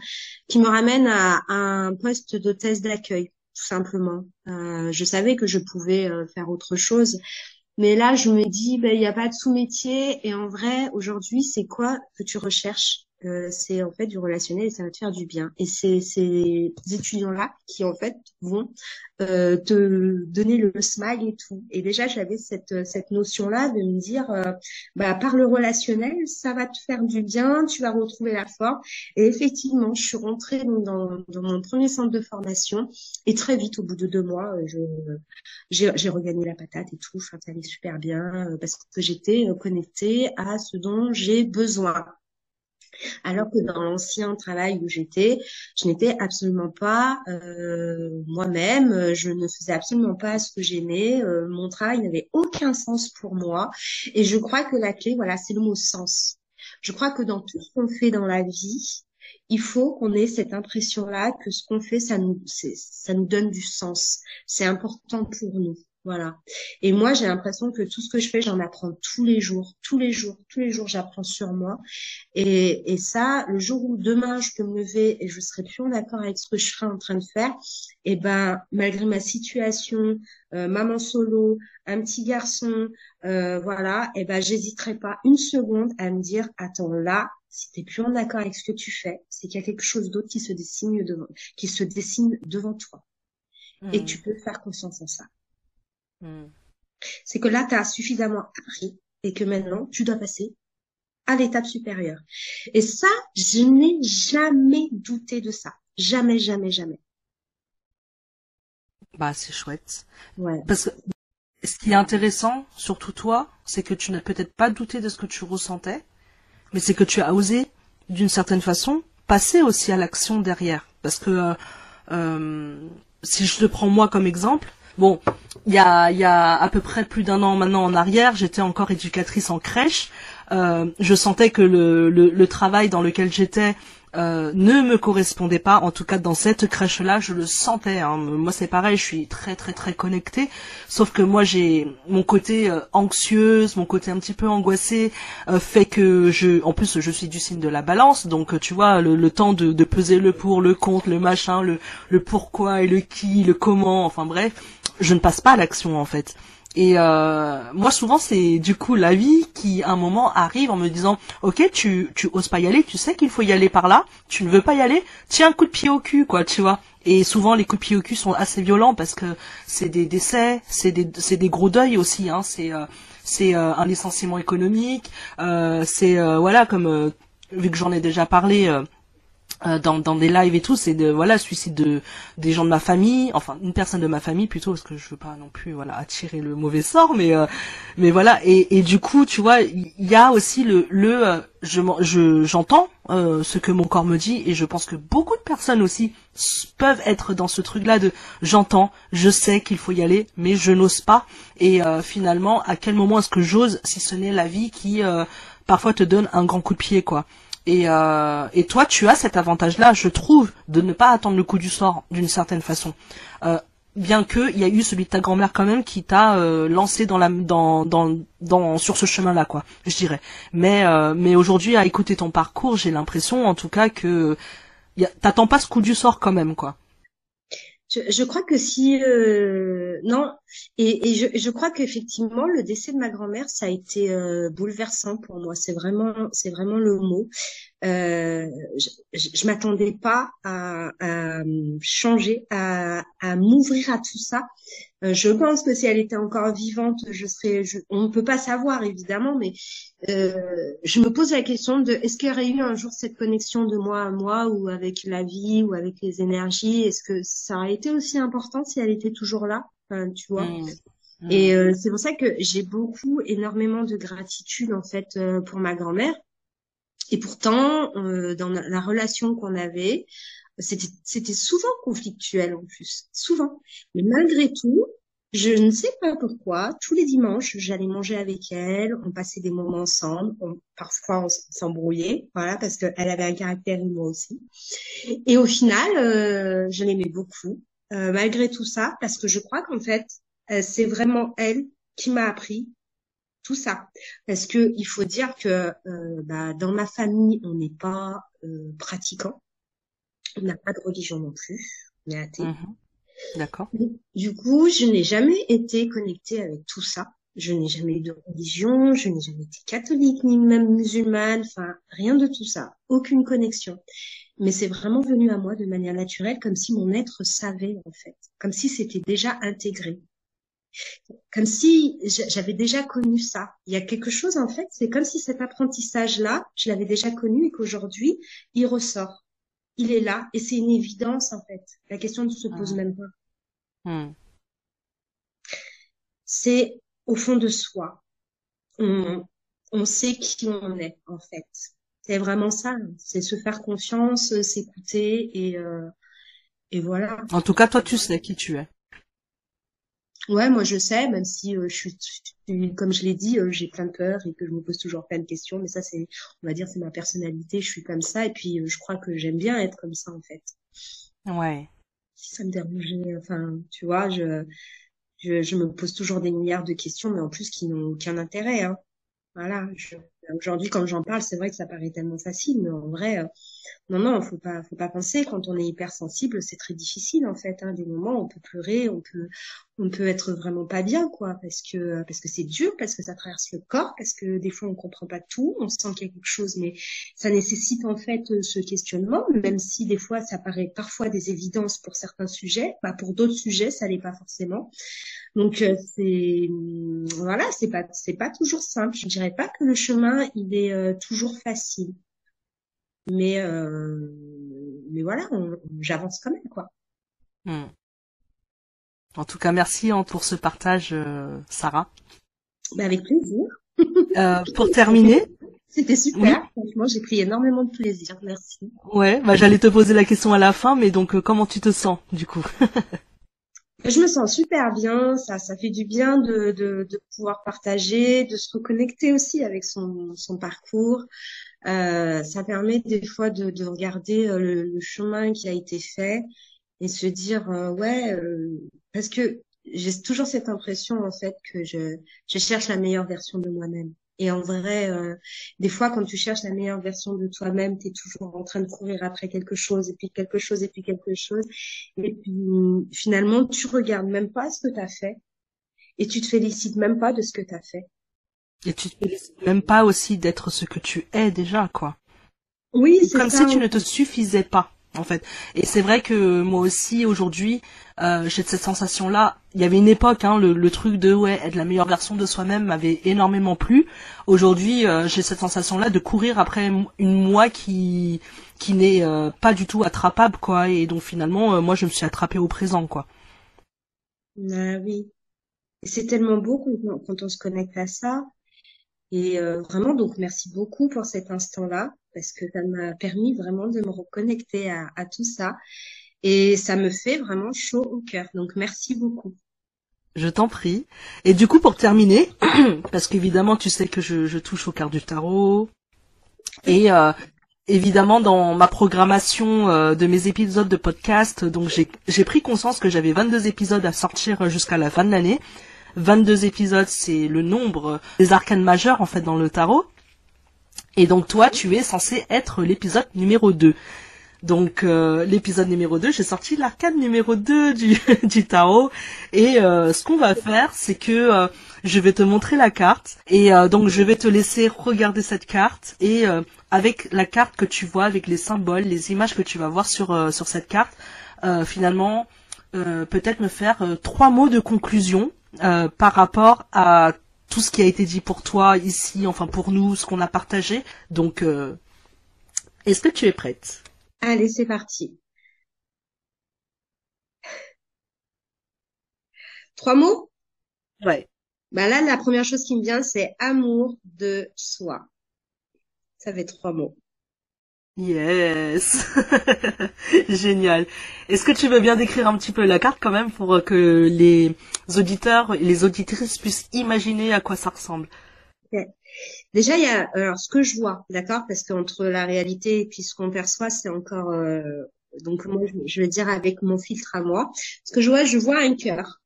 B: qui me ramène à, un poste d'hôtesse d'accueil, tout simplement. Euh, je savais que je pouvais euh, faire autre chose, mais là, je me dis, ben, il n'y a pas de sous-métier, et en vrai, aujourd'hui, c'est quoi que tu recherches? Euh, c'est en fait du relationnel et ça va te faire du bien. Et c'est ces étudiants-là qui en fait vont euh, te donner le smile et tout. Et déjà j'avais cette cette notion-là de me dire, euh, bah par le relationnel, ça va te faire du bien, tu vas retrouver la forme. Et effectivement, je suis rentrée dans, dans mon premier centre de formation et très vite, au bout de deux mois, j'ai regagné la patate et tout. Enfin, ça allait super bien parce que j'étais connectée à ce dont j'ai besoin. Alors que dans l'ancien travail où j'étais, je n'étais absolument pas euh, moi-même, je ne faisais absolument pas ce que j'aimais, euh, mon travail n'avait aucun sens pour moi. Et je crois que la clé, voilà, c'est le mot sens. Je crois que dans tout ce qu'on fait dans la vie, il faut qu'on ait cette impression-là que ce qu'on fait, ça nous, ça nous donne du sens. C'est important pour nous. Voilà. Et moi, j'ai l'impression que tout ce que je fais, j'en apprends tous les jours, tous les jours, tous les jours, j'apprends sur moi. Et, et ça, le jour où demain, je peux me lever et je serai plus en accord avec ce que je serai en train de faire, et eh ben, malgré ma situation, euh, maman solo, un petit garçon, euh, voilà, et eh ben, j'hésiterai pas une seconde à me dire, attends, là, si t'es plus en accord avec ce que tu fais, c'est qu'il y a quelque chose d'autre qui se dessine devant, qui se dessine devant toi. Et mmh. tu peux faire confiance en ça. Hmm. C'est que là, tu as suffisamment appris et que maintenant, tu dois passer à l'étape supérieure. Et ça, je n'ai jamais douté de ça. Jamais, jamais, jamais.
A: Bah, c'est chouette. Ouais. Parce que ce qui est intéressant, surtout toi, c'est que tu n'as peut-être pas douté de ce que tu ressentais, mais c'est que tu as osé, d'une certaine façon, passer aussi à l'action derrière. Parce que euh, euh, si je te prends moi comme exemple, Bon, il y a, à peu près plus d'un an maintenant en arrière, j'étais encore éducatrice en crèche. Euh, je sentais que le, travail dans lequel j'étais euh, ne me correspondait pas. En tout cas, dans cette crèche-là, je le sentais. Hein. Moi, c'est pareil, je suis très très très connectée. Sauf que moi, j'ai mon côté euh, anxieuse, mon côté un petit peu angoissé, euh, fait que je, en plus, je suis du signe de la balance. Donc, tu vois, le, temps de, de, peser le pour, le contre, le machin, le, le pourquoi et le qui, le comment. Enfin bref, je ne passe pas à l'action en fait. Et euh, moi souvent c'est du coup la vie qui à un moment arrive en me disant ok tu tu oses pas y aller tu sais qu'il faut y aller par là tu ne veux pas y aller tiens un coup de pied au cul quoi tu vois et souvent les coups de pied au cul sont assez violents parce que c'est des décès c'est des des gros deuils aussi hein. C'est euh, c'est euh, un licenciement économique euh, c'est voilà comme vu que j'en ai déjà parlé euh, dans, dans des lives et tout, c'est de voilà suicide de des gens de ma famille, enfin une personne de ma famille plutôt parce que je veux pas non plus voilà attirer le mauvais sort, mais euh, mais voilà et, et du coup tu vois il y, a aussi le le euh, je je j'entends ce que mon corps me dit et je pense que beaucoup de personnes aussi peuvent être dans ce truc là de j'entends, je sais qu'il faut y aller mais je n'ose pas et finalement à quel moment est-ce que j'ose si ce n'est la vie qui parfois te donne un grand coup de pied quoi. Et, euh, et toi, tu as cet avantage-là, je trouve, de ne pas attendre le coup du sort d'une certaine façon. Euh, bien que il y a eu celui de ta grand-mère quand même qui t'a euh, lancé dans la dans, dans dans sur ce chemin-là quoi, je dirais. Mais euh, mais aujourd'hui à écouter ton parcours, j'ai l'impression en tout cas que t'attends pas ce coup du sort quand même quoi.
B: Je, crois que si euh, non. Et, et je, je, crois qu'effectivement le décès de ma grand-mère ça a été euh, bouleversant pour moi. C'est vraiment c'est vraiment le mot euh, je, je, m'attendais pas à, à changer à, à m'ouvrir à tout ça euh, je pense que si elle était encore vivante, je serais. on ne peut pas savoir évidemment, mais euh, je me pose la question de est-ce qu'il y aurait eu un jour cette connexion de moi à moi ou avec la vie ou avec les énergies? Est-ce que ça aurait été aussi important si elle était toujours là? Tu vois? Mmh. Mmh. Et euh, c'est pour ça que j'ai beaucoup, énormément de gratitude en fait pour ma grand-mère. Et pourtant, dans la relation qu'on avait, c'était souvent conflictuel en plus, souvent. Mais malgré tout, je ne sais pas pourquoi, tous les dimanches, j'allais manger avec elle, on passait des moments ensemble, parfois on s'embrouillait, voilà, parce qu'elle avait un caractère et aussi. Et au final, euh, je l'aimais beaucoup, euh, malgré tout ça, parce que je crois qu'en fait, euh, c'est vraiment elle qui m'a appris tout ça. Parce que il faut dire que bah, dans ma famille, on n'est pas pratiquant. On n'a pas de religion non plus. On est athée.
A: Mhm. D'accord.
B: Du coup, je n'ai jamais été connectée avec tout ça. Je n'ai jamais eu de religion, je n'ai jamais été catholique, ni même musulmane, enfin, rien de tout ça. Aucune connexion. Mais c'est vraiment venu à moi de manière naturelle, comme si mon être savait, en fait. Comme si c'était déjà intégré. Comme si j'avais déjà connu ça. Il y a quelque chose, en fait, c'est comme si cet apprentissage-là, je l'avais déjà connu et qu'aujourd'hui, il ressort il est là et c'est une évidence en fait. La question ne se pose même pas. Hmm. C'est au fond de soi. On, sait qui on est en fait. C'est vraiment ça. C'est se faire confiance, s'écouter et, euh, et voilà.
A: En tout cas, toi, tu sais qui tu es.
B: Ouais, moi je sais, même si euh, je, suis, comme je l'ai dit, euh, j'ai plein de peurs et que je me pose toujours plein de questions, mais ça c'est, on va dire, c'est ma personnalité, je suis comme ça et puis euh, je crois que j'aime bien être comme ça en fait.
A: Ouais.
B: Si ça me dérangeait, enfin, tu vois, je, je, je me pose toujours des milliards de questions, mais en plus qui n'ont aucun intérêt. Hein. Voilà. Aujourd'hui, quand j'en parle, c'est vrai que ça paraît tellement facile, mais en vrai, non, non, faut pas, faut pas penser. Quand on est hypersensible, c'est très difficile en fait. Hein, des moments, on peut pleurer, on peut, on peut être vraiment pas bien, quoi, parce que parce que c'est dur, parce que ça traverse le corps, parce que des fois on comprend pas tout, on sent quelque chose, mais ça nécessite en fait ce questionnement, même si des fois ça paraît parfois des évidences pour certains sujets, bah pour d'autres sujets ça l'est pas forcément. Donc euh, c'est voilà, c'est pas c'est pas toujours simple. Je dirais pas que le chemin il est euh, toujours facile. Mais, euh, mais voilà, j'avance quand même, quoi.
A: Hmm. En tout cas, merci hein, pour ce partage, euh, Sarah.
B: Bah, avec plaisir.
A: Euh, pour terminer.
B: C'était super. Franchement, j'ai pris énormément de plaisir. Merci.
A: Ouais, bah, j'allais te poser la question à la fin, mais donc, comment tu te sens, du coup?
B: Je me sens super bien, ça, ça fait du bien de, de, pouvoir partager, de se reconnecter aussi avec son, son parcours. Euh, ça permet des fois de, de regarder euh, le, chemin qui a été fait et se dire euh, ouais parce que j'ai toujours cette impression en fait que je, je cherche la meilleure version de moi-même. Et en vrai, euh, des fois, quand tu cherches la meilleure version de toi-même, tu es toujours en train de courir après quelque chose, et puis quelque chose, et puis quelque chose. Et puis finalement, tu regardes même pas ce que tu as fait, et tu te félicites même pas de ce que tu as fait.
A: Et tu te félicites même pas aussi d'être ce que tu es déjà, quoi.
B: Oui, c'est
A: Comme si tu ne te suffisais pas en fait. Et c'est vrai que moi aussi aujourd'hui, euh, j'ai cette sensation-là. Il y avait une époque, hein, le, truc de ouais être la meilleure version de soi-même m'avait énormément plu. Aujourd'hui, euh, j'ai cette sensation-là de courir après une moi qui qui n'est euh, pas du tout attrapable, quoi. Et donc finalement, moi, je me suis attrapée au présent, quoi.
B: Ah oui. C'est tellement beau quand on se connecte à ça. Et vraiment, donc merci beaucoup pour cet instant-là parce que ça m'a permis vraiment de me reconnecter à, tout ça. Et ça me fait vraiment chaud au cœur. Donc merci beaucoup.
A: Je t'en prie. Et du coup, pour terminer, parce qu'évidemment, tu sais que je, touche au quart du tarot. Et euh, évidemment, dans ma programmation euh, de mes épisodes de podcast, donc j'ai pris conscience que j'avais 22 épisodes à sortir jusqu'à la fin de l'année. 22 épisodes, c'est le nombre des arcanes majeures en fait dans le tarot. Et donc toi, tu es censé être l'épisode numéro 2. Donc euh, l'épisode numéro 2, j'ai sorti l'arcade numéro 2 du, tarot. Et euh, ce qu'on va faire, c'est que euh, je vais te montrer la carte. Et donc je vais te laisser regarder cette carte. Et avec la carte que tu vois, avec les symboles, les images que tu vas voir sur, sur cette carte, finalement, peut-être me faire trois mots de conclusion par rapport à tout ce qui a été dit pour toi ici, enfin pour nous, ce qu'on a partagé. Donc, euh, est-ce que tu es prête?
B: Allez, c'est parti. Trois mots?
A: Ouais.
B: Bah là, la première chose qui me vient, c'est amour de soi. Ça fait trois mots.
A: Yes Génial. Est-ce que tu veux bien décrire un petit peu la carte quand même pour que les auditeurs et les auditrices puissent imaginer à quoi ça ressemble?
B: Déjà, il y a alors ce que je vois, d'accord, parce qu'entre la réalité et puis ce qu'on perçoit, c'est encore euh, donc moi je, veux dire avec mon filtre à moi. Ce que je vois, je vois un cœur.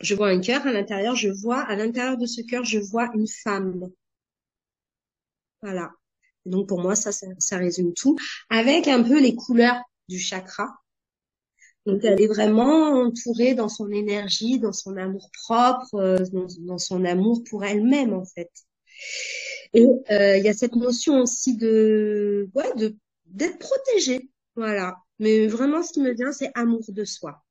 B: Je vois un cœur à l'intérieur. Je vois à l'intérieur de ce cœur, je vois une femme. Voilà. Donc pour moi, ça, ça, résume tout. Avec un peu les couleurs du chakra. Donc elle est vraiment entourée dans son énergie, dans son amour propre, euh, dans, son amour pour elle-même en fait. Et euh, il y a cette notion aussi de, ouais, de d'être protégée, voilà. Mais vraiment, ce qui me vient, c'est amour de soi.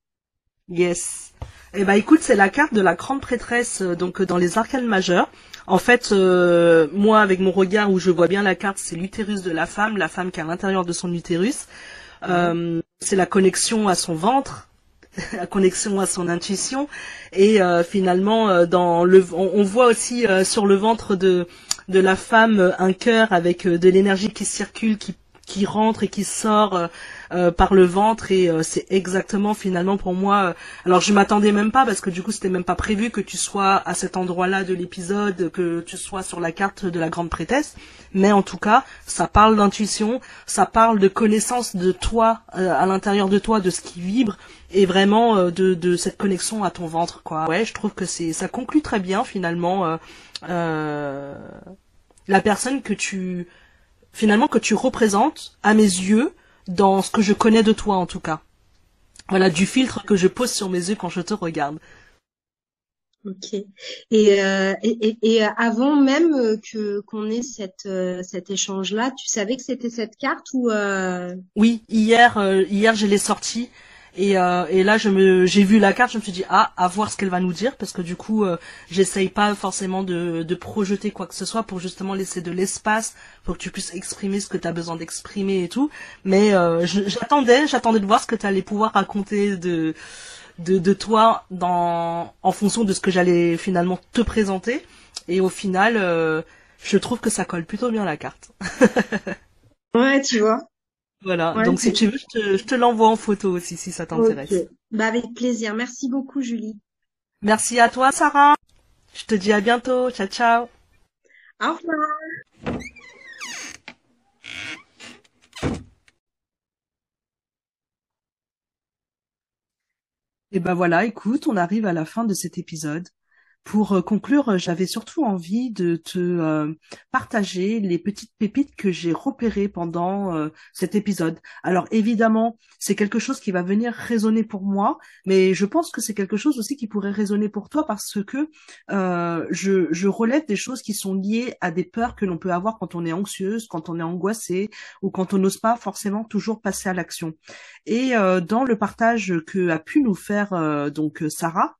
A: Yes. Eh ben écoute, c'est la carte de la grande prêtresse euh, donc dans les arcanes majeures. En fait, euh, moi, avec mon regard où je vois bien la carte, c'est l'utérus de la femme, la femme qui est à l'intérieur de son utérus. Euh, c'est la connexion à son ventre, la connexion à son intuition. Et euh, finalement, dans le, on, voit aussi sur le ventre de de la femme un cœur avec de l'énergie qui circule, qui qui rentre et qui sort euh, par le ventre et euh, c'est exactement finalement pour moi. Euh, alors je m'attendais même pas parce que du coup c'était même pas prévu que tu sois à cet endroit-là de l'épisode, que tu sois sur la carte de la grande prêtresse. Mais en tout cas, ça parle d'intuition, ça parle de connaissance de toi à l'intérieur de toi, de ce qui vibre et vraiment de, de cette connexion à ton ventre quoi. Ouais, je trouve que c'est ça conclut très bien finalement la personne que tu finalement que tu représentes à mes yeux dans ce que je connais de toi en tout cas. Voilà, du filtre que je pose sur mes yeux quand je te regarde.
B: Ok. Et, euh, et, et, avant même que qu'on ait cette euh, cet échange là, tu savais que c'était cette carte ou euh...
A: Oui, hier euh, hier je l'ai sortie et, euh, et là, je me, j'ai vu la carte, je me suis dit ah, à voir ce qu'elle va nous dire, parce que du coup, euh, j'essaye pas forcément de, de projeter quoi que ce soit pour justement laisser de l'espace pour que tu puisses exprimer ce que tu as besoin d'exprimer et tout. Mais euh, j'attendais, j'attendais de voir ce que tu allais pouvoir raconter de, de, de toi dans, en fonction de ce que j'allais finalement te présenter. Et au final, euh, je trouve que ça colle plutôt bien la carte.
B: ouais, tu vois.
A: Voilà, donc si tu veux, je te, l'envoie en photo aussi si ça t'intéresse.
B: Bah, avec plaisir, merci beaucoup Julie.
A: Merci à toi Sarah. Je te dis à bientôt, ciao ciao.
B: Au revoir.
A: Et ben voilà, écoute, on arrive à la fin de cet épisode. Pour euh, conclure, euh, j'avais surtout envie de te euh, partager les petites pépites que j'ai repérées pendant cet épisode. Alors évidemment, c'est quelque chose qui va venir résonner pour moi, mais je pense que c'est quelque chose aussi qui pourrait résonner pour toi parce que je, je relève des choses qui sont liées à des peurs que l'on peut avoir quand on est anxieuse, quand on est angoissé ou quand on n'ose pas forcément toujours passer à l'action. Et dans le partage que a pu nous faire donc Sarah,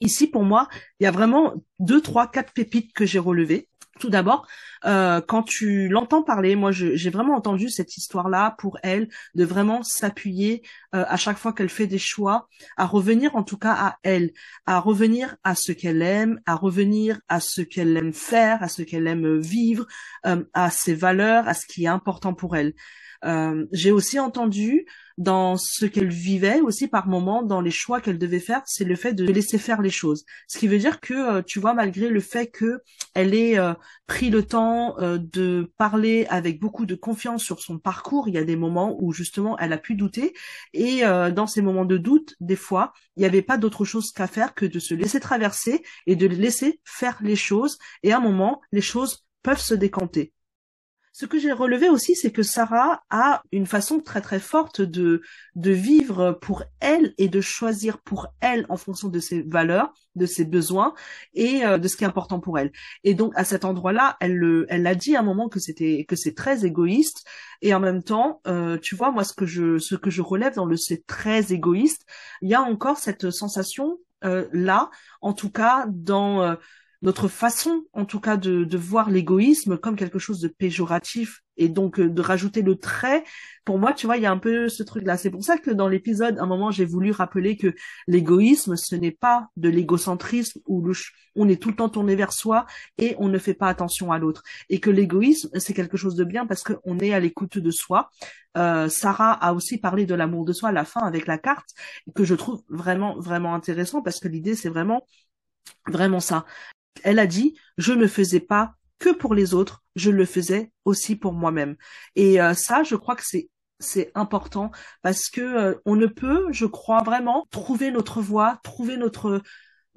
A: Ici, pour moi, il y a vraiment deux, trois, quatre pépites que j'ai relevées. Tout d'abord, euh, quand tu l'entends parler, moi j'ai vraiment entendu cette histoire-là pour elle de vraiment s'appuyer euh, à chaque fois qu'elle fait des choix, à revenir en tout cas à elle, à revenir à ce qu'elle aime, à revenir à ce qu'elle aime faire, à ce qu'elle aime vivre, euh, à ses valeurs, à ce qui est important pour elle. J'ai aussi entendu dans ce qu'elle vivait aussi par moment, dans les choix qu'elle devait faire, c'est le fait de laisser faire les choses. Ce qui veut dire que, euh, tu vois, malgré le fait que elle ait euh, pris le temps de parler avec beaucoup de confiance sur son parcours, il y a des moments où justement elle a pu douter. Et dans ces moments de doute, des fois, il n'y avait pas d'autre chose qu'à faire que de se laisser traverser et de laisser faire les choses. Et à un moment, les choses peuvent se décanter. Ce que j'ai relevé aussi, c'est que Sarah a une façon très très forte de de vivre pour elle et de choisir pour elle en fonction de ses valeurs, de ses besoins et euh, de ce qui est important pour elle. Et donc à cet endroit-là, elle le, elle a dit à un moment que c'était que c'est très égoïste et en même temps, euh, tu vois, moi ce que je ce que je relève dans le c'est très égoïste, il y a encore cette sensation euh, là, en tout cas dans notre façon, en tout cas, de, de voir l'égoïsme comme quelque chose de péjoratif et donc euh, de rajouter le trait. Pour moi, tu vois, il y a un peu ce truc-là. C'est pour ça que dans l'épisode, à un moment, j'ai voulu rappeler que l'égoïsme, ce n'est pas de l'égocentrisme où on est tout le temps tourné vers soi et on ne fait pas attention à l'autre. Et que l'égoïsme, c'est quelque chose de bien parce qu'on est à l'écoute de soi. Euh, Sarah a aussi parlé de l'amour de soi à la fin avec la carte, que je trouve vraiment, vraiment intéressant parce que l'idée, c'est vraiment vraiment ça. Elle a dit, je ne faisais pas que pour les autres, je le faisais aussi pour moi-même. Et euh, ça, je crois que c'est c'est important parce que euh, on ne peut, je crois vraiment, trouver notre voie, trouver notre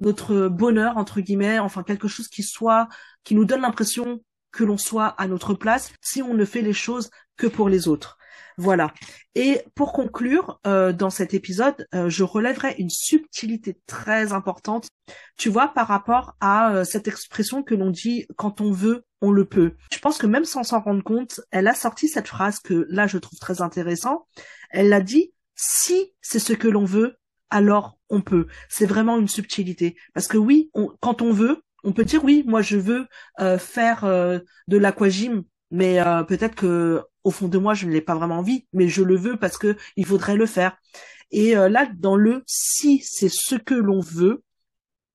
A: notre bonheur entre guillemets, enfin quelque chose qui soit qui nous donne l'impression que l'on soit à notre place si on ne fait les choses que pour les autres. Voilà. Et pour conclure, euh, dans cet épisode, euh, je relèverai une subtilité très importante, tu vois, par rapport à euh, cette expression que l'on dit quand on veut, on le peut. Je pense que même sans s'en rendre compte, elle a sorti cette phrase que là je trouve très intéressant. Elle a dit si c'est ce que l'on veut, alors on peut. C'est vraiment une subtilité parce que oui, quand on veut, on peut dire oui, moi je veux faire de l'aquagym mais euh, peut-être que au fond de moi je ne l'ai pas vraiment envie mais je le veux parce que il faudrait le faire et euh, là dans le si c'est ce que l'on veut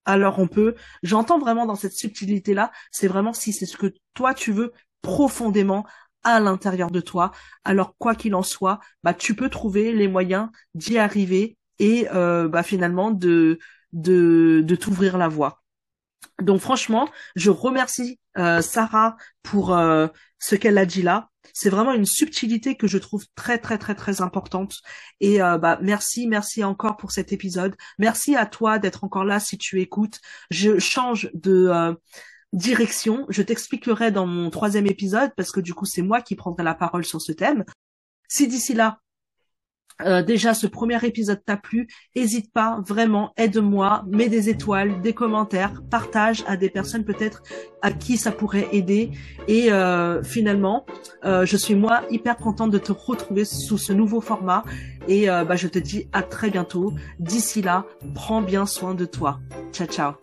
A: alors on peut j'entends vraiment dans cette subtilité là c'est vraiment si c'est ce que toi tu veux profondément à l'intérieur de toi alors quoi qu'il en soit bah tu peux trouver les moyens d'y arriver et euh, bah finalement de de de t'ouvrir la voie donc franchement, je remercie euh, Sarah pour euh, ce qu'elle a dit là. C'est vraiment une subtilité que je trouve très très très très importante. Et euh, bah merci, merci encore pour cet épisode. Merci à toi d'être encore là si tu écoutes. Je change de direction. Je t'expliquerai dans mon troisième épisode parce que du coup c'est moi qui prendrai la parole sur ce thème. Si d'ici là euh, déjà ce premier épisode t'a plu, hésite pas, vraiment, aide-moi, mets des étoiles, des commentaires, partage à des personnes peut-être à qui ça pourrait aider. Et euh, finalement, euh, je suis moi hyper contente de te retrouver sous ce nouveau format. Et bah, je te dis à très bientôt. D'ici là, prends bien soin de toi. Ciao ciao.